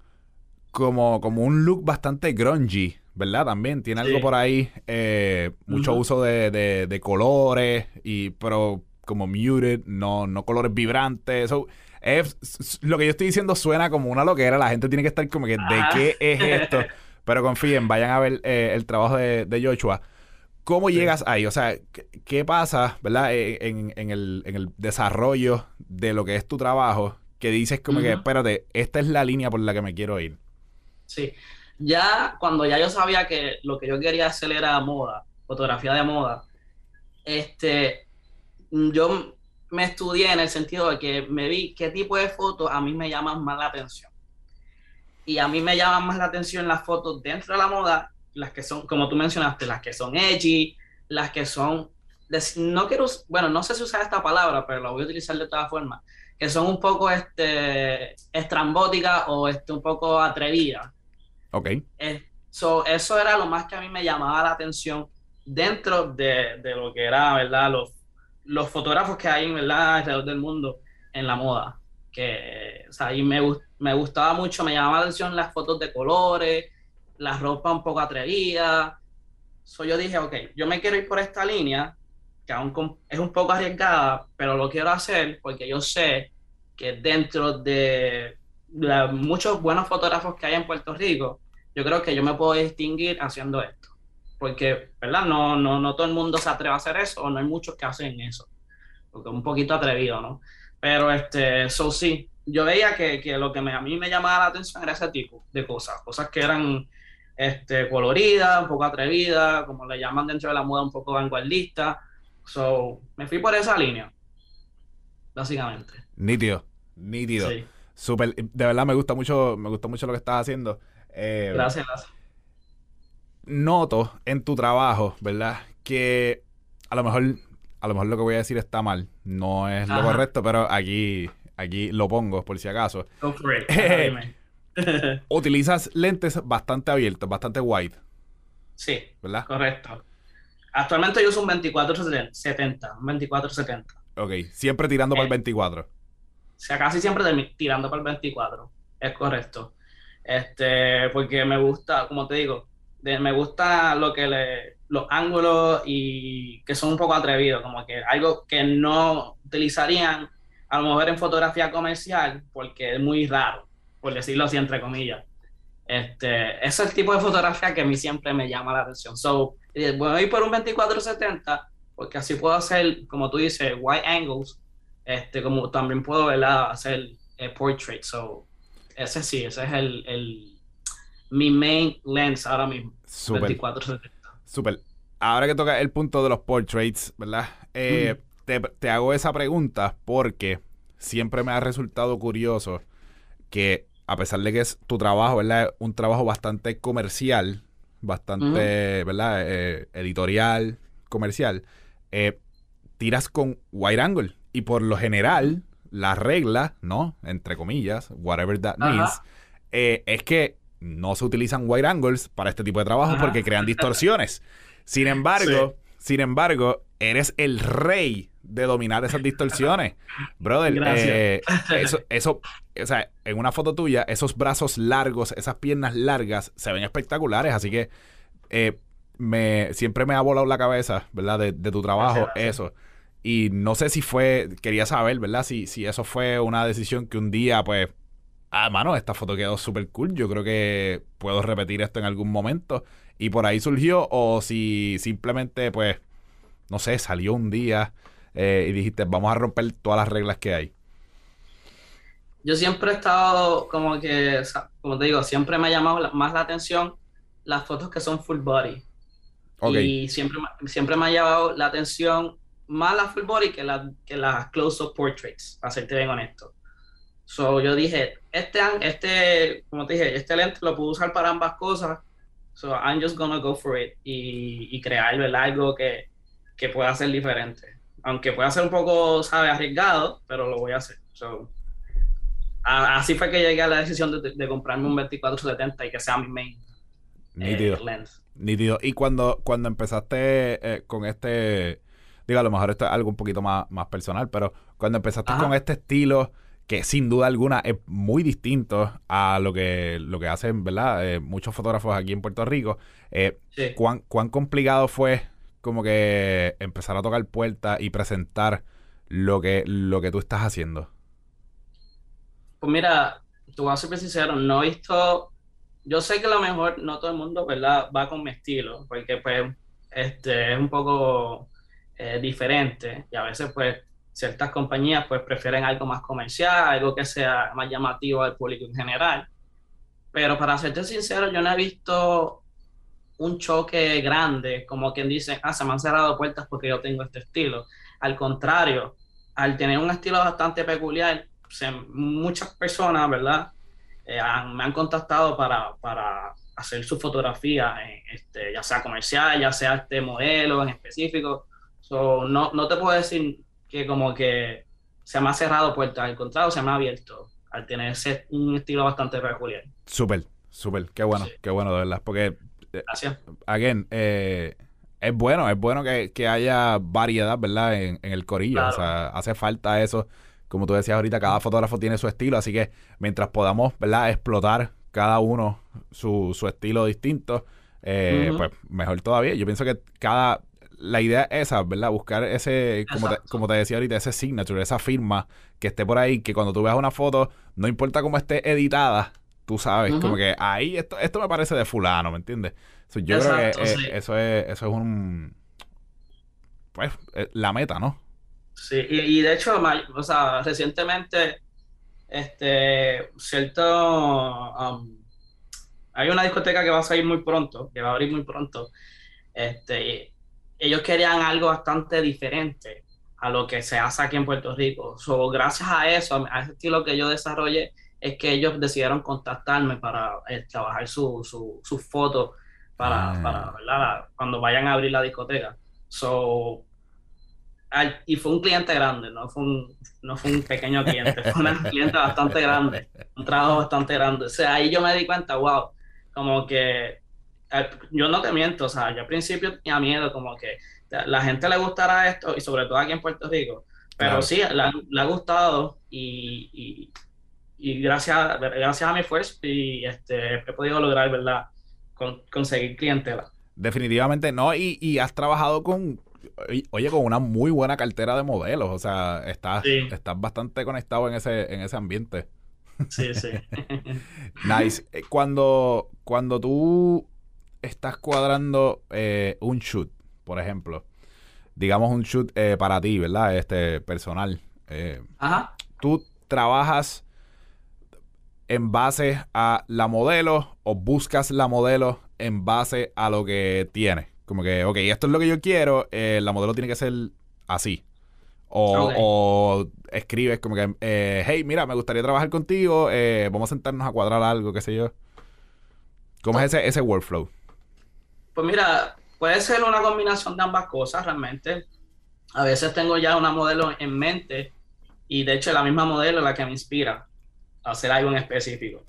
como, como un look bastante grungy, ¿verdad? También tiene algo por ahí, eh, mucho uso de, de, colores, y pero como muted, no, no colores vibrantes. es, lo que yo estoy diciendo suena como una loquera, la gente tiene que estar como que, ¿de ah. qué es esto? Pero confíen, vayan a ver eh, el trabajo de, de Joshua. ¿Cómo llegas ahí? O sea, ¿qué, pasa, verdad, e, en, en, el, en, el, desarrollo de lo que es tu trabajo? Que dices como que, espérate, esta es la línea por la que me quiero ir. Sí, ya cuando ya yo sabía que lo que yo quería hacer era moda, fotografía de moda, este, yo me estudié en el sentido de que me vi qué tipo de fotos a mí me llaman más la atención. Y a mí me llaman más la atención las fotos dentro de la moda, las que son, como tú mencionaste, las que son edgy, las que son, no quiero, bueno, no sé si usar esta palabra, pero la voy a utilizar de todas formas, que son un poco este, estrambóticas o este, un poco atrevidas Ok. Eh, eso era lo más que a mí me llamaba la atención dentro de, lo que era, ¿verdad? Los, los fotógrafos que hay, ¿verdad? Alrededor del mundo en la moda. Que, o sea, y me, me gustaba mucho, me llamaba la atención las fotos de colores, la ropa un poco atrevida. So yo dije, ok, yo me quiero ir por esta línea, que aún es un poco arriesgada, pero lo quiero hacer porque yo sé que dentro de muchos buenos fotógrafos que hay en Puerto Rico, yo creo que yo me puedo distinguir haciendo esto. Porque, ¿verdad? No, no, no todo el mundo se atreve a hacer eso, o no hay muchos que hacen eso. Porque es un poquito atrevido, ¿no? Pero, este, eso sí, yo veía que, que lo que me, a mí me llamaba la atención era ese tipo de cosas. Cosas que eran este, coloridas, un poco atrevidas, como le llaman dentro de la moda, un poco vanguardista. So, me fui por esa línea, básicamente. Nítido, nítido. Sí. Súper, de verdad me gusta mucho, me gusta mucho lo que estás haciendo. Eh, gracias, gracias. Noto en tu trabajo, ¿verdad? Que a lo mejor, a lo mejor lo que voy a decir está mal. No es lo correcto, pero aquí, aquí lo pongo por si acaso. Go for it. utilizas lentes bastante abiertos, bastante wide. Sí. ¿Verdad? Correcto. Actualmente yo uso un 24-70, un 24-70. Ok, siempre tirando para el 24. Eh, sea, casi siempre tirando para el 24. Es correcto. Este, porque me gusta, como te digo, me gusta lo que le, los ángulos y que son un poco atrevidos, como que algo que no utilizarían a lo mejor en fotografía comercial porque es muy raro. por decirlo así, entre comillas. Este, es el tipo de fotografía que a mí siempre me llama la atención. So, voy a ir por un 2470 porque así puedo hacer, como tú dices, wide angles, este, como también puedo ¿verdad? hacer eh, portrait. So, ese sí, ese es el, el, mi main lens ahora mismo. Super. 2470. Super. Ahora que toca el punto de los portraits, ¿verdad? Eh, te, te hago esa pregunta porque siempre me ha resultado curioso que a pesar de que es tu trabajo, ¿verdad? Un trabajo bastante comercial, bastante, ¿verdad? Eh, editorial, comercial, eh, tiras con wide angle. Y por lo general, la regla, ¿no? Entre comillas, whatever that means, eh, es que no se utilizan wide angles para este tipo de trabajo porque crean distorsiones. Sin embargo, sin embargo, eres el rey de dominar esas distorsiones. Brother, eh, eso, eso, o sea, en una foto tuya, esos brazos largos, esas piernas largas, se ven espectaculares. Así que eh, me, siempre me ha volado la cabeza, ¿verdad? De, tu trabajo, eso. Y no sé si fue, quería saber, ¿verdad? Si, si eso fue una decisión que un día, pues, ah, mano, esta foto quedó súper cool. Yo creo que puedo repetir esto en algún momento. Y por ahí surgió, o si simplemente, pues, no sé, salió un día eh, y dijiste, vamos a romper todas las reglas que hay? Yo siempre he estado como que, como te digo, siempre me ha llamado más la atención las fotos que son full body. Y siempre, siempre me ha llamado la atención más la full body que, la, que las close-up portraits, para serte bien honesto. So, yo dije, este, este, como te dije, este lente lo puedo usar para ambas cosas. So, I'm just gonna go for it y, y crear algo que, que pueda ser diferente aunque pueda ser un poco, ¿sabes?, arriesgado, pero lo voy a hacer. así fue que llegué a la decisión de, comprarme un 2470 y que sea mi main eh, lens. Nítido. Y cuando, cuando empezaste eh, con este, digo, a lo mejor esto es algo un poquito más, más personal, pero cuando empezaste con este estilo que sin duda alguna es muy distinto a lo que, lo que hacen, ¿verdad? Eh, muchos fotógrafos aquí en Puerto Rico. ¿cuán, ¿Cuán complicado fue como que empezar a tocar puertas y presentar lo que, lo que tú estás haciendo? Pues mira, tú vas a ser sincero, no he visto, yo sé que a lo mejor no todo el mundo, ¿verdad? Va con mi estilo, porque pues este, es un poco eh, diferente y a veces pues ciertas compañías pues prefieren algo más comercial, algo que sea más llamativo al público en general. Pero para serte sincero, yo no he visto un choque grande, como quien dice, ah, se me han cerrado puertas porque yo tengo este estilo. Al contrario, al tener un estilo bastante peculiar, muchas personas, ¿verdad? Eh, me han contactado para, para hacer su fotografía, este, ya sea comercial, ya sea este modelo en específico. No, no te puedo decir que como que se me ha cerrado puertas, al contrario, se me ha abierto al tener ese, un estilo bastante peculiar. Súper, súper, qué bueno, qué bueno de verdad, porque Gracias. Again, eh, es bueno, es bueno que, haya variedad, ¿verdad? En, el corillo. O sea, hace falta eso. Como tú decías ahorita, cada fotógrafo tiene su estilo, así que mientras podamos, ¿verdad? Explotar cada uno su, su estilo distinto, eh, pues mejor todavía. Yo pienso que cada... La idea es esa, ¿verdad? Buscar ese, como te, como te decía ahorita, ese signature, esa firma que esté por ahí, que cuando tú veas una foto, no importa cómo esté editada, tú sabes, como que ahí esto, esto me parece de fulano, ¿me entiendes? yo creo que eh, eso, es, eso es un... Pues eh, la meta, ¿no? Sí, y, de hecho, o sea, recientemente, este, cierto, um, hay una discoteca que va a salir muy pronto, que va a abrir muy pronto, este, ellos querían algo bastante diferente a lo que se hace aquí en Puerto Rico. So, gracias a eso, a ese estilo que yo desarrollé, es que ellos decidieron contactarme para eh, trabajar su, su, su foto para, ah. para ¿verdad? cuando vayan a abrir la discoteca. So, y fue un cliente grande, no fue un, no fue un pequeño cliente, fue un cliente bastante grande, un trabajo bastante grande. O sea, ahí yo me di cuenta, wow, como que yo no te miento, o sea, yo al principio tenía miedo, como que la gente le gustará esto, y sobre todo aquí en Puerto Rico, pero sí, le, ha gustado y, y gracias, gracias a mi esfuerzo y este, he podido lograr, ¿verdad? conseguir clientela. Definitivamente no, y, has trabajado con, oye, con una muy buena cartera de modelos, o sea, estás, estás bastante conectado en ese, en ese ambiente. Sí, sí. nice. Eh, Cuando, cuando tú estás cuadrando eh, un shoot, por ejemplo, digamos un shoot eh, para ti, ¿verdad? Este personal. eh, Ajá. ¿Tú trabajas en base a la modelo o buscas la modelo en base a lo que tiene? Como que, ok, esto es lo que yo quiero, la modelo tiene que ser así. O, o escribes como que, hey, mira, me gustaría trabajar contigo, vamos a sentarnos a cuadrar algo, qué sé yo. ¿Cómo es ese, ese workflow? Pues mira, puede ser una combinación de ambas cosas realmente. A veces tengo ya una modelo en mente y de hecho la misma modelo es la que me inspira a hacer algo en específico.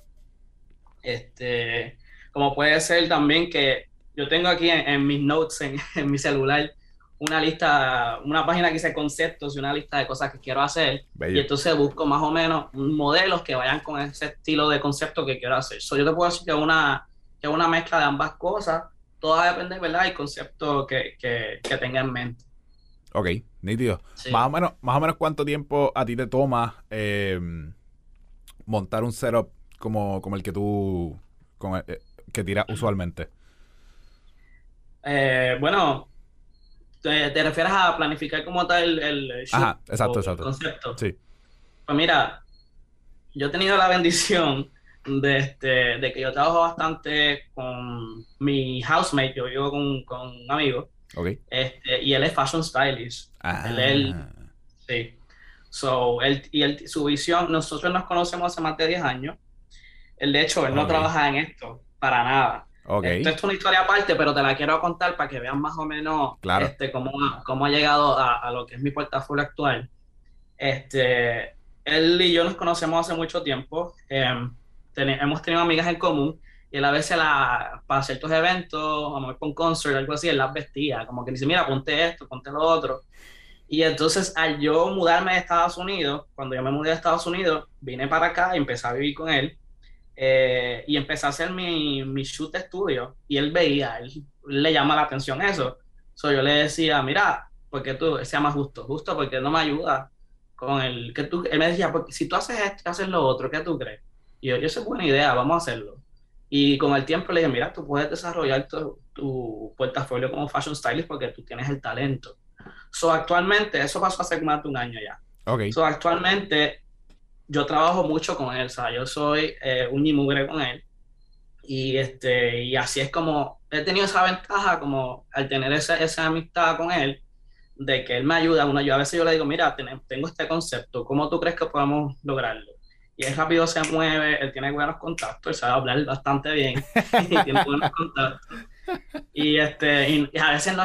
Este, como puede ser también que yo tengo aquí en, en mis notes en, en mi celular una lista, una página que dice conceptos y una lista de cosas que quiero hacer. Bello. Y entonces busco más o menos modelos que vayan con ese estilo de concepto que quiero hacer. So, yo te puedo decir que es una, que una mezcla de ambas cosas. Todo va a depender, ¿verdad? del concepto que, que, que tenga en mente. Ok, nítido. Sí. Más o menos, más o menos cuánto tiempo a ti te toma eh, montar un setup como, como el que tú el- eh, que tiras usualmente. Eh, bueno, te, te refieres a planificar como tal el, el Ajá, exacto, o el exacto. concepto. Sí. Pues mira, yo he tenido la bendición de, este, de que yo trabajo bastante con mi housemate, yo vivo con, con un amigo, Ok. este, y él es fashion stylist. Ah, Él- él- Sí. So, él, y él, su visión, nosotros nos conocemos hace más de 10 años. Él, de hecho, él no Ok. trabaja en esto para nada. ok. Esto es una historia aparte, pero te la quiero contar para que vean más o menos Claro. este, cómo, cómo ha llegado a, a lo que es mi portafolio actual. Este, él y yo nos conocemos hace mucho tiempo. em, teni- hemos tenido amigas en común y él a veces la, para ciertos eventos, a ver con concert, algo así, él las vestía, como que dice, mira, ponte esto, ponte lo otro. Y entonces al yo mudarme de Estados Unidos, cuando yo me mudé a Estados Unidos, vine para acá y empecé a vivir con él. eh, y empecé a hacer mi, mi shoot de estudio y él veía, él le llama la atención eso. So, yo le decía, mira, porque tú, se llama justo, justo porque no me ayuda con el que tú, él me decía, porque si tú haces esto, haces lo otro, ¿qué tú crees? Y yo, yo sé buena idea, vamos a hacerlo. Y con el tiempo le dije, mira, tú puedes desarrollar tu, tu portafolio como fashion stylist porque tú tienes el talento. So, actualmente, eso pasó hace más de un año ya. Ok. So, actualmente yo trabajo mucho con él, o sea, yo soy eh, un y mugre con él. Y, este, y así es como he tenido esa ventaja, como al tener esa, esa amistad con él, de que él me ayuda. Uno, yo a veces yo le digo, mira, ten- tengo este concepto, ¿cómo tú crees que podemos lograrlo? Y él rápido se mueve, él tiene buenos contactos, él sabe hablar bastante bien y tiene buenos contactos. Y, este, y, a veces no,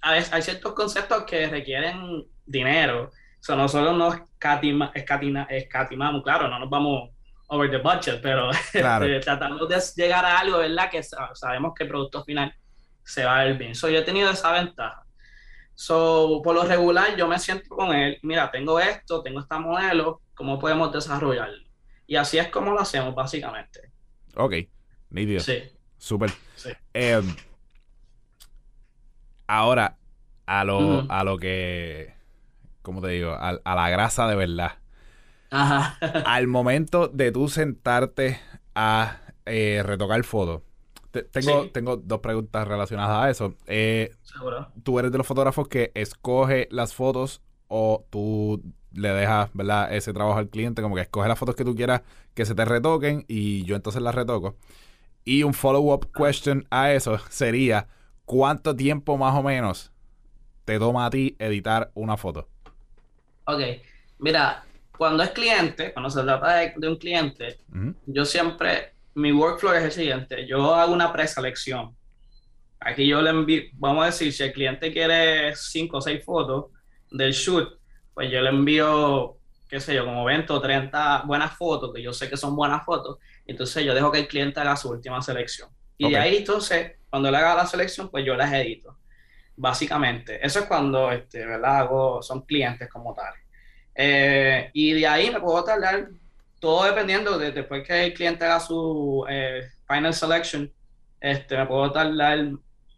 a veces hay ciertos conceptos que requieren dinero. O sea, nosotros no escatima, escatima- escatimamos, claro, no nos vamos over the budget, pero Claro. este, tratamos de llegar a algo, ¿verdad? Que sa- sabemos que el producto final se va a ver bien. So, yo he tenido esa ventaja. So, por lo regular, yo me siento con él, mira, tengo esto, tengo esta modelo, ¿cómo podemos desarrollarlo? Y así es como lo hacemos, básicamente. Ok. Nítido. Sí, Súper. sí. Eh, ahora, a lo, a lo que, ¿cómo te digo? A, a la grasa de verdad. Ajá. Al momento de tú sentarte a eh, retocar fotos, te- tengo, Sí. tengo dos preguntas relacionadas a eso. Eh, Seguro. ¿Tú eres de los fotógrafos que escoge las fotos o tú le dejas, ¿verdad? Ese trabajo al cliente, como que escoge las fotos que tú quieras que se te retoquen y yo entonces las retoco. Y un follow-up question a eso sería, ¿cuánto tiempo más o menos te toma a ti editar una foto? Ok, mira, cuando es cliente, cuando se trata de, de un cliente, yo siempre, mi workflow es el siguiente, yo hago una preselección. Aquí yo le envío, vamos a decir, si el cliente quiere 5 o 6 fotos del shoot, pues yo le envío, qué sé yo, como 20 o 30 buenas fotos, que yo sé que son buenas fotos, entonces yo dejo que el cliente haga su última selección. Y de ahí entonces, cuando él haga la selección, pues yo las edito. Básicamente, eso es cuando, este, ¿verdad? Hago, son clientes como tales. Eh, y de ahí me puedo tardar, todo dependiendo de después que el cliente haga su eh, final selection, este, me puedo tardar,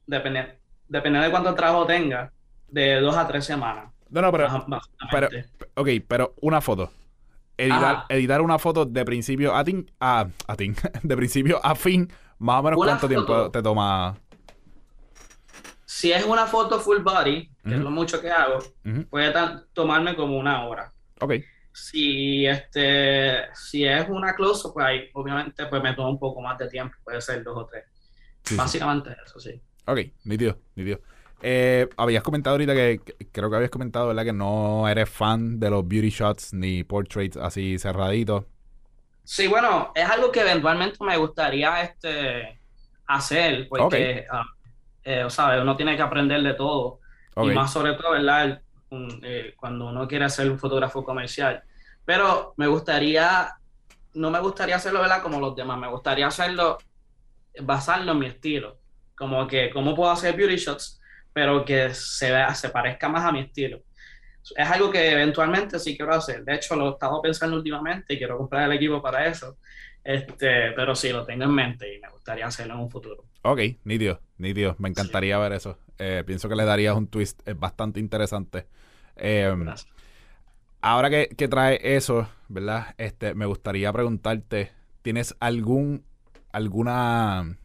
dependiendo, dependiendo de cuánto trabajo tenga, de dos a tres semanas. No, no, pero, básicamente. ok, pero una foto. editar, editar una foto de principio a fin, a, a de principio a fin, más o menos cuánto tiempo te toma. Si es una foto full body, que es lo mucho que hago, puede tomarme como una hora. Ok. Si este, si es una close pues ahí, obviamente, pues me toma un poco más de tiempo, puede ser dos o tres. Básicamente eso, sí. Ok, nítido, nítido. Eh, habías comentado ahorita que, creo que habías comentado, ¿verdad? Que no eres fan de los beauty shots ni portraits así cerraditos. Sí, bueno, es algo que eventualmente me gustaría este, hacer, porque, ah, eh, uno tiene que aprender de todo. Y más sobre todo, ¿verdad? Eh, cuando uno quiere ser un fotógrafo comercial. Pero me gustaría, no me gustaría hacerlo, ¿verdad? Como los demás, me gustaría hacerlo basarlo en mi estilo. Como que, ¿cómo puedo hacer beauty shots? Pero que se, vea, se parezca más a mi estilo. Es algo que eventualmente sí quiero hacer. De hecho, lo he estado pensando últimamente y quiero comprar el equipo para eso. Este, pero sí, lo tengo en mente y me gustaría hacerlo en un futuro. Ok, nítido, nítido. Me encantaría ver eso. Eh, pienso que le darías un twist bastante interesante. Em, ahora que, que, trae eso, ¿verdad? Este, me gustaría preguntarte, ¿tienes algún, alguna,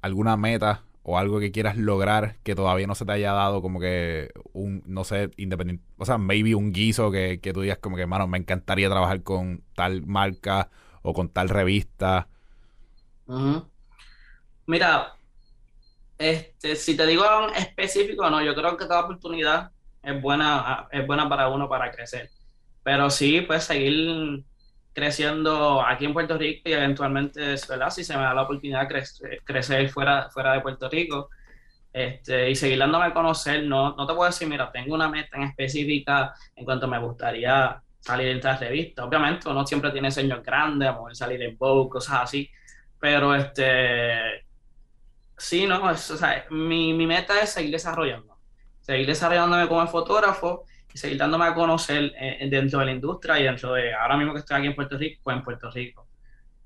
alguna meta o algo que quieras lograr que todavía no se te haya dado como que un, no sé, independiente, o sea, maybe un guiso que, que tú digas como que, mano, me encantaría trabajar con tal marca o con tal revista. Mira, este, si te digo específico, no, yo creo que toda oportunidad es buena, es buena para uno para crecer. Pero sí, pues seguir creciendo aquí en Puerto Rico y eventualmente, ¿verdad? Si se me da la oportunidad de crecer, fuera, fuera de Puerto Rico este, y seguir dándome a conocer, no, no te puedo decir, mira, tengo una meta en específica en cuanto me gustaría salir en esta revista. Obviamente uno siempre tiene sueños grandes, a poder salir en Vogue, cosas así, pero este, sí, no, o sea, mi, mi meta es seguir desarrollando, seguir desarrollándome como fotógrafo y seguir dándome a conocer eh, dentro de la industria y dentro de, ahora mismo que estoy aquí en Puerto Rico, pues en Puerto Rico.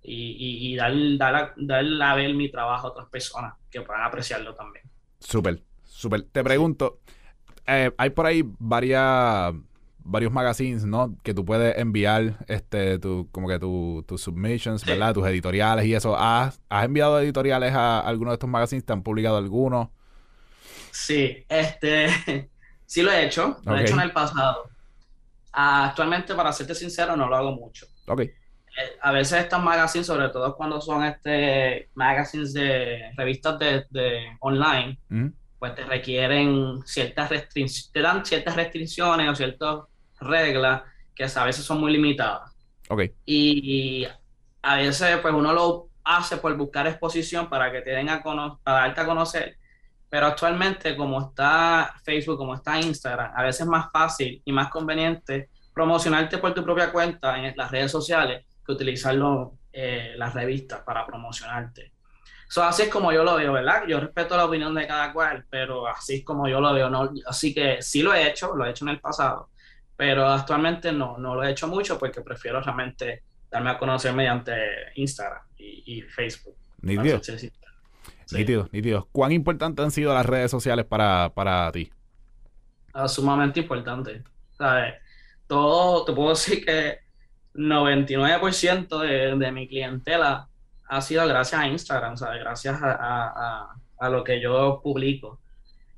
Y, y, dar, dar, dar, a ver mi trabajo a otras personas que puedan apreciarlo también. Súper, súper. Te pregunto, eh, hay por ahí varias varios magazines, ¿no? Que tú puedes enviar, este, tu, como que tus submissions, ¿verdad? Tus editoriales y eso. ¿Has, ¿Has enviado editoriales a algunos de estos magazines? ¿Te han publicado algunos? Sí, este, Sí lo he hecho, lo he hecho en el pasado. Actualmente, para serte sincero, no lo hago mucho. Ok. Eh, a veces estos magazines, sobre todo cuando son este magazines de revistas de, online, pues te requieren ciertas restricciones, te dan ciertas restricciones o ciertas reglas que a veces son muy limitadas. Ok. Y, a veces pues uno lo hace por buscar exposición para que te den a conocer, para darte a conocer pero actualmente, como está Facebook, como está Instagram, a veces es más fácil y más conveniente promocionarte por tu propia cuenta en las redes sociales que utilizarlo eh, las revistas para promocionarte. So, así es como yo lo veo, ¿verdad? Yo respeto la opinión de cada cual, pero así es como yo lo veo. ¿no? Así que sí lo he hecho, lo he hecho en el pasado, pero actualmente no, no lo he hecho mucho porque prefiero realmente darme a conocer mediante Instagram y, Facebook. Ni Dios. Nítido, nítido. ¿Cuán importantes han sido las redes sociales para, para ti? Ah, sumamente importante. ¿Sabes? Todo, te puedo decir que 99% de, de mi clientela ha sido gracias a Instagram, ¿sabes? Gracias a, a, a lo que yo publico.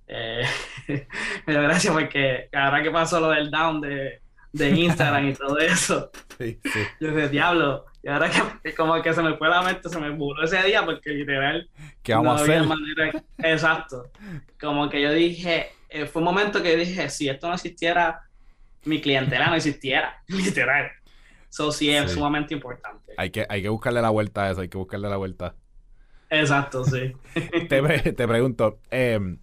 Eh, me da gracia porque ahora que pasó lo del down de, de Instagram y todo eso, sí, sí. yo decía, diablo, y ahora que como que se me fue la mente, se me burló ese día porque literal... ¿Qué vamos a hacer? Exacto. Como que yo dije, eh, fue un momento que dije, si esto no existiera, mi clientela no existiera, literal. Eso sí es sumamente importante. Hay que, hay que buscarle la vuelta a eso, hay que buscarle la vuelta. Exacto, sí. te, te pregunto, eh,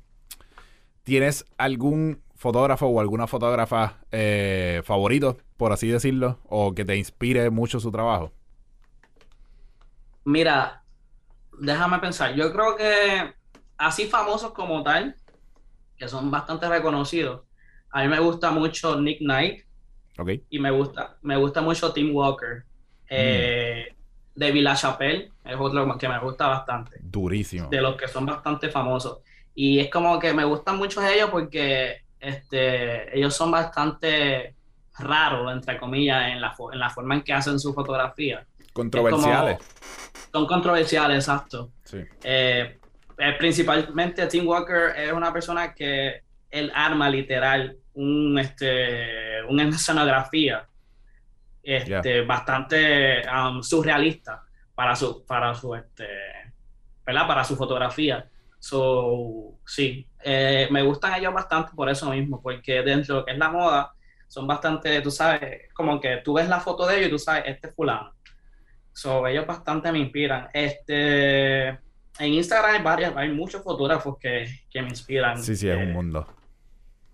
¿tienes algún fotógrafo o alguna fotógrafa eh, favorito, por así decirlo, o que te inspire mucho su trabajo? Mira, déjame pensar. Yo creo que así famosos como tal, que son bastante reconocidos. A mí me gusta mucho Nick Knight. Okay. Y me gusta, me gusta mucho Tim Walker. Eh, mm. David LaChapelle es otro que me gusta bastante. Durísimo. De los que son bastante famosos. Y es como que me gustan mucho ellos porque este, ellos son bastante raro, entre comillas, en la, en la forma en que hacen su fotografía. Controversiales. son controversiales, exacto. Sí. Eh, eh, principalmente Tim Walker es una persona que él arma literal un, este, una escenografía este, bastante um, surrealista para su, para su, este, ¿verdad? Para su fotografía. So, sí, eh, me gustan ellos bastante por eso mismo, porque dentro de lo que es la moda, son bastante, tú sabes, como que tú ves la foto de ellos y tú sabes, este es fulano. So, ellos bastante me inspiran. Este, en Instagram hay varias, hay muchos fotógrafos que, que me inspiran. Sí, sí, es un eh, mundo.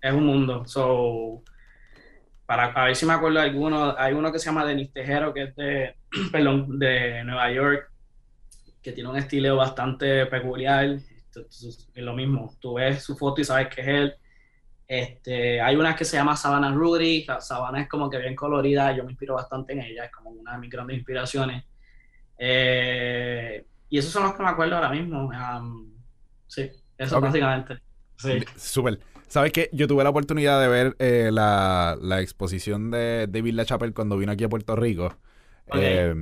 Es un mundo. So, para a ver si me acuerdo de alguno, hay uno que se llama Denis Tejero, que es de, perdón, de Nueva York, que tiene un estilo bastante peculiar. Es lo mismo, tú ves su foto y sabes que es él. Este, hay una que se llama Savannah Rudy, la Savannah es como que bien colorida, yo me inspiro bastante en ella, es como una de mis grandes inspiraciones. Eh, y esos son los que me acuerdo ahora mismo. Um, sí, eso básicamente. Sí. Súper. ¿Sabes qué? Yo tuve la oportunidad de ver eh, la, exposición de David LaChapelle cuando vino aquí a Puerto Rico. Eh,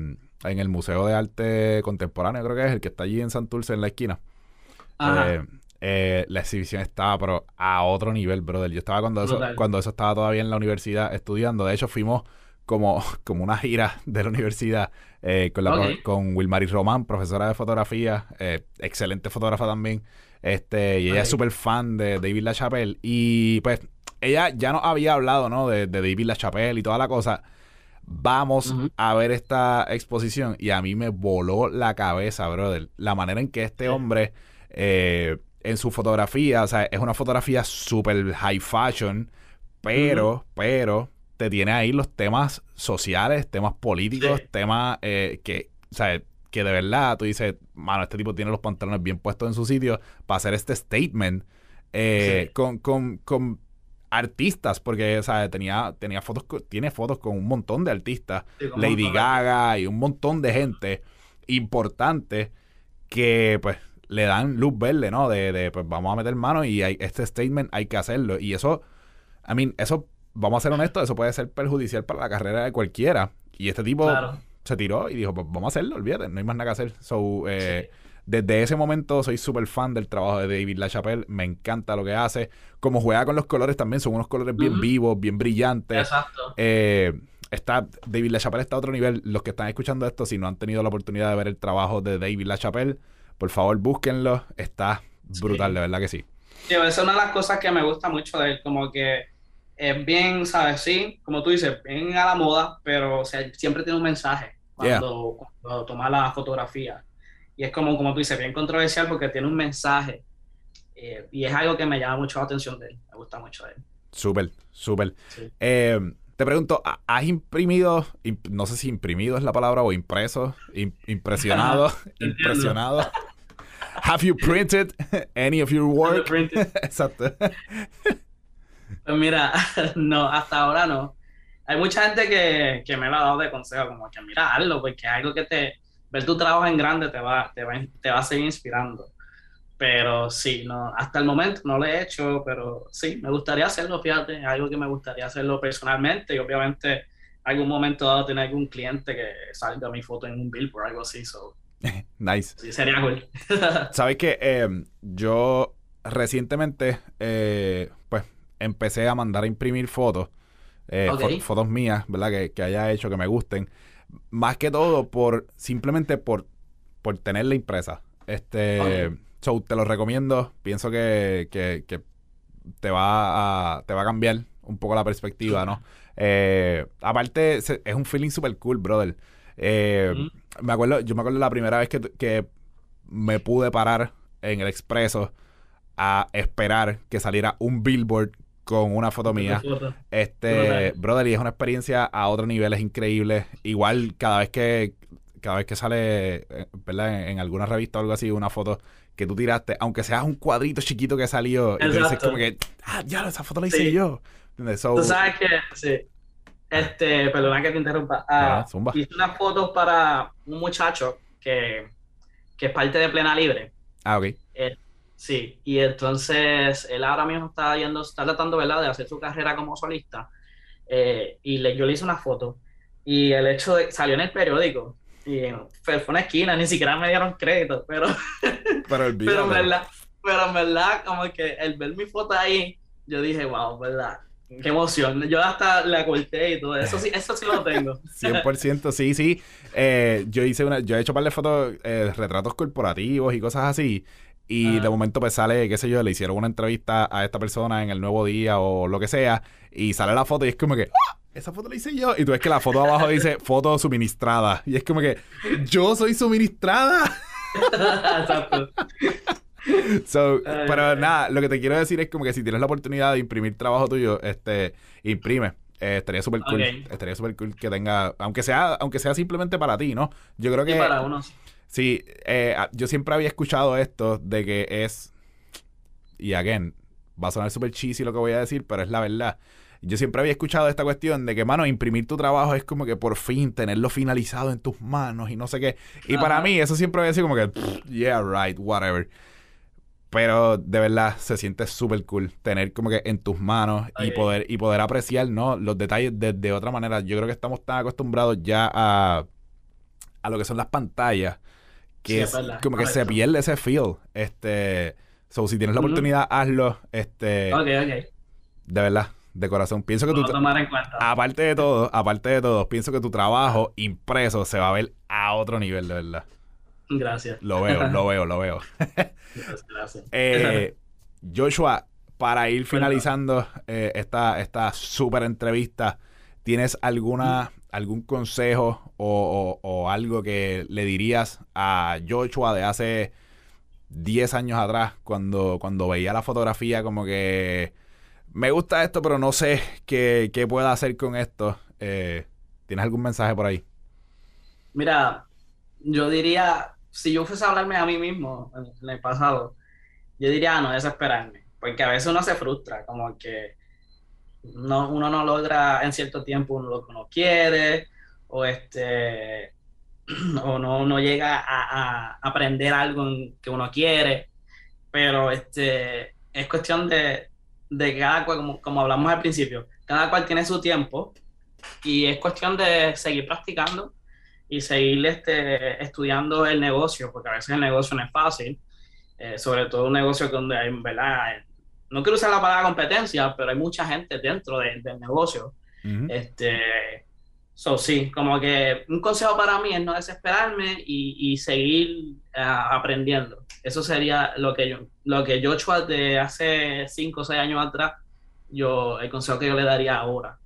en el Museo de Arte Contemporáneo, creo que es el que está allí en Santurce, en la esquina. Eh, la exhibición estaba, pero a otro nivel, brother. Yo estaba cuando eso, cuando eso estaba todavía en la universidad estudiando. De hecho, fuimos como, como una gira de la universidad con, la, con Wilmary Román, profesora de fotografía, excelente fotógrafa también. Este, y ella es súper fan de David LaChapelle. Y pues, ella ya nos había hablado, ¿no? De, de David LaChapelle y toda la cosa. Vamos a ver esta exposición. Y a mí me voló la cabeza, brother. La manera en que este hombre, eh, en su fotografía, o sea, es una fotografía súper high fashion, pero, pero, te tiene ahí los temas sociales, temas políticos, temas eh, que, o sea, que de verdad tú dices, mano, este tipo tiene los pantalones bien puestos en su sitio para hacer este statement eh, con, con, con, artistas, porque, o sea, tenía, tenía fotos, tiene fotos con un montón de artistas, Lady Gaga y un montón de gente importante que, pues, le dan luz verde, ¿no? De, de pues, vamos a meter mano y hay, este statement hay que hacerlo. Y eso, I mean, eso, vamos a ser honestos, eso puede ser perjudicial para la carrera de cualquiera. Y este tipo se tiró y dijo, pues vamos a hacerlo, olvídate, no hay más nada que hacer. So, eh, Desde ese momento soy súper fan del trabajo de David LaChapelle, me encanta lo que hace. Como juega con los colores también, son unos colores bien vivos, bien brillantes. Exacto. Eh, está, David LaChapelle está a otro nivel. Los que están escuchando esto, si no han tenido la oportunidad de ver el trabajo de David LaChapelle, por favor búsquenlo. Está brutal, de verdad que sí. Sí, esa es una de las cosas que me gusta mucho de él, como que es bien, ¿sabes? Sí, como tú dices, bien a la moda, pero siempre tiene un mensaje cuando, toma la fotografía. Y es como, como tú dices, bien controversial porque tiene un mensaje. Eh, y es algo que me llama mucho la atención de él. Me gusta mucho de él. Súper, súper. Eh, te pregunto, ¿has imprimido, no sé si imprimido es la palabra o impreso, impresionado, impresionado? Have you printed any of your work? Exacto. Pues mira, no, hasta ahora no hay mucha gente que, que, me lo ha dado de consejo, como que mira, hazlo, porque es algo que te, ver tu trabajo en grande te va, te va, te va a seguir inspirando. Pero sí, no, hasta el momento no lo he hecho, pero sí, me gustaría hacerlo, fíjate, algo que me gustaría hacerlo personalmente y obviamente algún momento dado tener algún cliente que salga mi foto en un billboard o algo así. So. nice. Sí, sería cool. Sabes que em, yo recientemente, eh, pues, empecé a mandar a imprimir fotos eh, fotos mías, ¿verdad? Que, haya hecho que me gusten. Más que todo por simplemente por, por tenerla impresa. Este, te lo recomiendo. Pienso que, te va a te va a cambiar un poco la perspectiva, ¿no? Eh, aparte, es un feeling super cool, brother. Eh, me acuerdo, yo me acuerdo la primera vez que, que me pude parar en el expreso a esperar que saliera un billboard con una foto mía. Este, brother, y es una experiencia a otro nivel, es increíble. Igual cada vez que cada vez que sale, eh, ¿verdad? En, alguna revista o algo así, una foto que tú tiraste, aunque seas un cuadrito chiquito que salió, y te dices como que, ah, ya, esa foto la hice yo. tú sabes que, sí. Este, perdona que te interrumpa. Ah, hice unas fotos para un muchacho que, que es parte de Plena Libre. Ah, ok. Sí, y entonces él ahora mismo está yendo, está tratando, ¿verdad?, de hacer su carrera como solista. eh, y le, yo le hice una foto y el hecho de salió en el periódico y fue una esquina, ni siquiera me dieron crédito, pero pero, pero en verdad, pero en verdad como que el ver mi foto ahí, yo dije, wow, verdad, Qué emoción. Yo hasta la corté y todo. Eso sí, eso sí lo tengo. 100%, sí, sí. Eh, yo hice una, yo he hecho un par de fotos, eh, retratos corporativos y cosas así. Y de momento pues sale, qué sé yo, le hicieron una entrevista a esta persona en el nuevo día o lo que sea. Y sale la foto y es como que, ¡Ah! Esa foto la hice yo. Y tú ves que la foto abajo dice foto suministrada. Y es como que, yo soy suministrada. Exacto. So, pero nada, lo que te quiero decir es como que si tienes la oportunidad de imprimir trabajo tuyo, este, imprime. Eh, estaría súper cool. Estaría súper cool que tenga, aunque sea, aunque sea simplemente para ti, ¿no? Yo creo que. para uno. Sí, eh, yo siempre había escuchado esto de que es. Y again, va a sonar súper cheesy lo que voy a decir, pero es la verdad. Yo siempre había escuchado esta cuestión de que, mano, imprimir tu trabajo es como que por fin tenerlo finalizado en tus manos y no sé qué. Y para mí, eso siempre había sido como que, yeah, right, whatever. Pero de verdad se siente súper cool tener como que en tus manos y poder y poder apreciar ¿no? los detalles de, otra manera. Yo creo que estamos tan acostumbrados ya a, a lo que son las pantallas que es, como que se pierde ese feel. Este, so, si tienes la oportunidad, hazlo. Este, De verdad, de corazón. Pienso que tú. Aparte de todo, aparte de todo, pienso que tu trabajo impreso se va a ver a otro nivel, de verdad. Gracias. Lo veo, lo veo, lo veo. Gracias. Eh, Joshua, para ir finalizando eh, esta, esta súper entrevista, ¿tienes alguna, algún consejo o, algo que le dirías a Joshua de hace 10 años atrás, cuando, cuando veía la fotografía como que me gusta esto, pero no sé qué, qué pueda hacer con esto? Eh, ¿Tienes algún mensaje por ahí? Mira, yo diría si yo fuese a hablarme a mí mismo en, el pasado, yo diría no desesperarme, porque a veces uno se frustra, como que no, uno no logra en cierto tiempo lo que uno quiere, o este o no, no llega a, aprender algo que uno quiere, pero este es cuestión de, de cada cual, como, como hablamos al principio, cada cual tiene su tiempo y es cuestión de seguir practicando y seguir este, estudiando el negocio, porque a veces el negocio no es fácil, eh, sobre todo un negocio donde hay, ¿verdad? No quiero usar la palabra competencia, pero hay mucha gente dentro del negocio. Este, so, sí, como que un consejo para mí es no desesperarme y, y seguir eh, aprendiendo. Eso sería lo que yo, lo que hecho de hace 5 o 6 años atrás, yo, el consejo que yo le daría ahora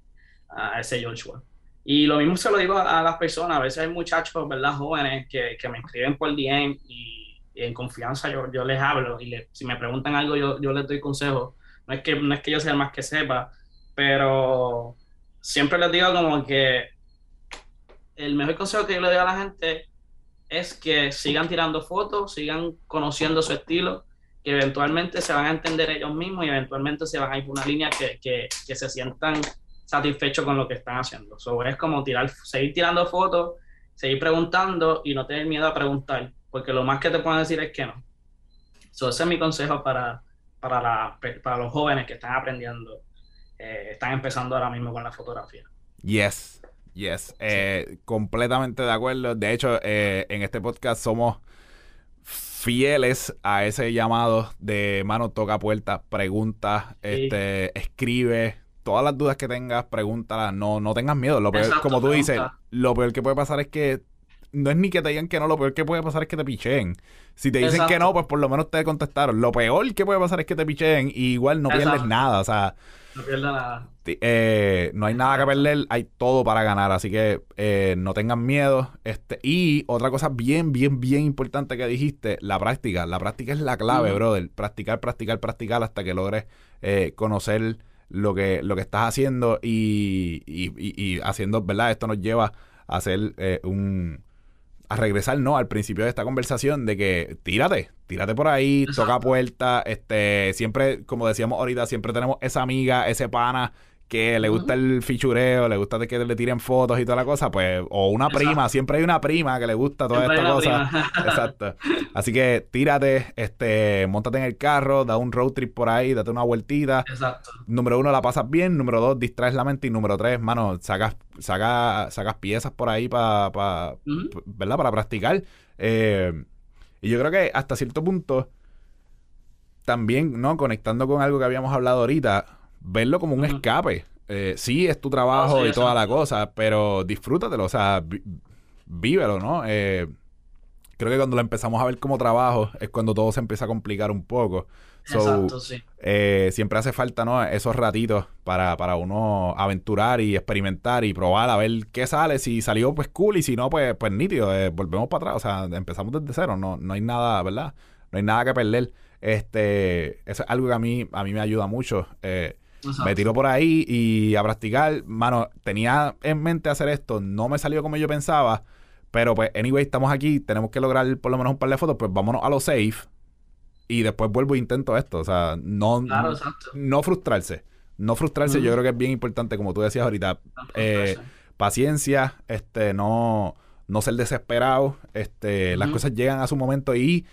a ese Joshua. Y lo mismo se lo digo a, las personas, a veces hay muchachos, ¿verdad? Jóvenes que, que me escriben por DM y, en confianza yo, yo, les hablo y si me preguntan algo yo, yo les doy consejo. No es, que, no es que yo sea el más que sepa, pero siempre les digo como que el mejor consejo que yo le doy a la gente es que sigan tirando fotos, sigan conociendo su estilo, que eventualmente se van a entender ellos mismos y eventualmente se van a ir por una línea que, que, que se sientan satisfecho con lo que están haciendo. So, es como tirar, seguir tirando fotos, seguir preguntando y no tener miedo a preguntar, porque lo más que te pueden decir es que no. So, ese es mi consejo para, para, la, para los jóvenes que están aprendiendo, eh, están empezando ahora mismo con la fotografía. Yes, yes, eh, completamente de acuerdo. De hecho, eh, en este podcast somos fieles a ese llamado de mano toca puerta, pregunta, este, escribe, todas las dudas que tengas, pregúntalas, no, no tengas miedo. Lo peor, como tú dices, lo peor que puede pasar es que no es ni que te digan que no, lo peor que puede pasar es que te picheen. Si te dicen que no, pues por lo menos te contestaron. Lo peor que puede pasar es que te picheen y igual no pierdes nada, o sea... No pierdes nada. Eh, no hay nada que perder, hay todo para ganar, así que eh, no tengan miedo. Este, y otra cosa bien, bien, bien importante que dijiste, la práctica. La práctica es la clave, brother. Practicar, practicar, practicar hasta que logres eh, conocer lo que, lo que estás haciendo y, y, haciendo, ¿verdad? Esto nos lleva a hacer un... a regresar, ¿no? Al principio de esta conversación de que tírate, tírate por ahí, toca puerta, este, siempre, como decíamos ahorita, siempre tenemos esa amiga, ese pana que le gusta el fichureo, le gusta que le tiren fotos y toda la cosa, pues, o una prima, siempre hay una prima que le gusta toda esta cosa. Exacto. Así que tírate, este, montate en el carro, da un road trip por ahí, date una vueltita. Exacto. Número uno, la pasas bien. Número dos, distraes la mente. Y número tres, mano, sacas, sacas, sacas piezas por ahí para, ¿verdad? Para practicar. Eh, y yo creo que hasta cierto punto, también, ¿no? Conectando con algo que habíamos hablado ahorita, verlo como un escape. Eh, sí, es tu trabajo ah, y toda la cosa, pero disfrútatelo, o sea, vívelo, ¿no? Eh, creo que cuando lo empezamos a ver como trabajo es cuando todo se empieza a complicar un poco. Exacto, sí. Eh, siempre hace falta, ¿no? Esos ratitos para, para uno aventurar y experimentar y probar a ver qué sale. Si salió, pues cool. Y si no, pues, pues nítido. volvemos para atrás. O sea, empezamos desde cero. No, no hay nada, ¿verdad? No hay nada que perder. Este, eso es algo que a mí, a mí me ayuda mucho. Eh, me tiro por ahí y a practicar. Mano, tenía en mente hacer esto, no me salió como yo pensaba. Pero pues, anyway, estamos aquí, tenemos que lograr por lo menos un par de fotos, pues vámonos a lo safe. Y después vuelvo e intento esto. O sea, no, no, frustrarse. No frustrarse, yo creo que es bien importante, como tú decías ahorita. Eh, paciencia, este, no, no ser desesperado. Este, las cosas llegan a su momento y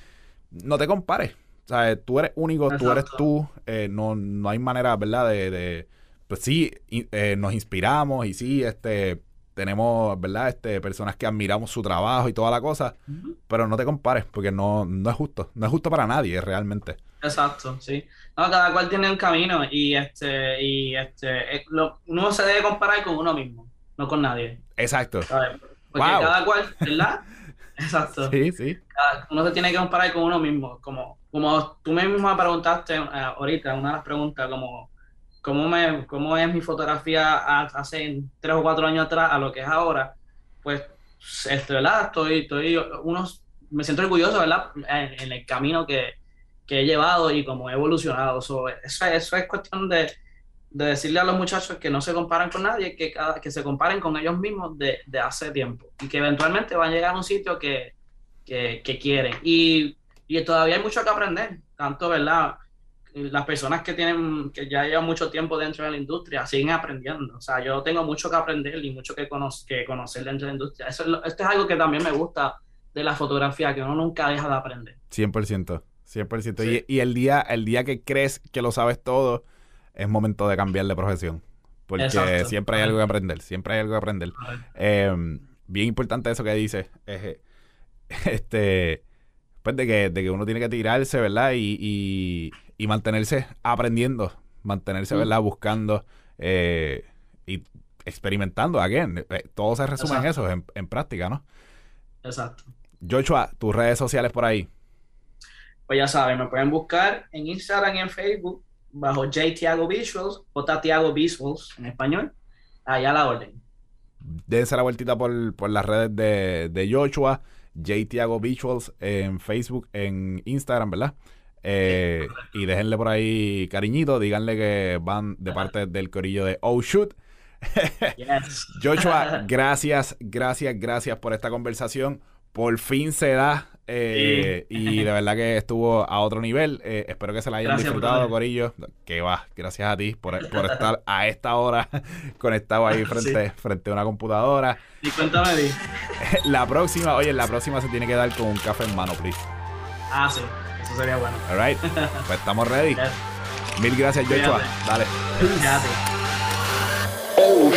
no te compares. O sea, tú eres único, tú eres tú. Eh, no, no hay manera, ¿verdad? De, pues sí, eh, nos inspiramos y sí, este, tenemos, ¿verdad? Este, personas que admiramos su trabajo y toda la cosa, pero no te compares porque no, no es justo. No es justo para nadie, realmente. Exacto, sí. No, cada cual tiene un camino y este, y este, eh, uno se debe comparar con uno mismo, no con nadie. Exacto. Porque cada cual, ¿verdad? Exacto. Sí, sí. uno se tiene que comparar con uno mismo. Como, como tú mismo me preguntaste eh, ahorita, una de las preguntas, como cómo, me, cómo es mi fotografía hace tres o cuatro años atrás a lo que es ahora, pues, este, ¿verdad? Estoy, estoy, unos, me siento orgulloso, ¿verdad? En, el camino que, que, he llevado y cómo he evolucionado. eso, eso es cuestión de de decirle a los muchachos que no se comparan con nadie, que, cada, que se comparen con ellos mismos de, de, hace tiempo y que eventualmente van a llegar a un sitio que, que, que quieren. Y, y, todavía hay mucho que aprender, tanto, ¿verdad? Las personas que tienen, que ya llevan mucho tiempo dentro de la industria, siguen aprendiendo. O sea, yo tengo mucho que aprender y mucho que, que conocer dentro de la industria. Eso esto es algo que también me gusta de la fotografía, que uno nunca deja de aprender. 100%, 100%. Y, y el, día, el día que crees que lo sabes todo, es momento de cambiar de profesión. Porque siempre hay algo que aprender, siempre hay algo que aprender. Em, bien importante eso que dice eh, este, pues de que, de que uno tiene que tirarse, ¿verdad? Y, y, mantenerse aprendiendo, mantenerse, mm. ¿verdad? Buscando eh, y experimentando. Again, eh, todo se resume en eso, en, en práctica, ¿no? Exacto. Joshua, tus redes sociales por ahí. Pues ya saben, me pueden buscar en Instagram y en Facebook bajo J. Tiago Visuals Tiago Visuals en español, allá a la orden. Dense la vueltita por, por las redes de, de Joshua, J. Tiago Visuals en Facebook, en Instagram, ¿verdad? Eh, y déjenle por ahí cariñito, díganle que van de parte del corillo de Oh Shoot. Joshua, gracias, gracias, gracias por esta conversación. Por fin se da eh, y de verdad que estuvo a otro nivel. Eh, espero que se la hayan disfrutado, Corillo. Que va, gracias a ti por, estar a esta hora conectado ahí frente, frente a una computadora. Y cuéntame, Di. La próxima, oye, la próxima se tiene que dar con un café en mano, please. Ah, sí, eso sería bueno. Alright, pues estamos ready. Mil gracias, Joshua. Dale. Gracias. Oh,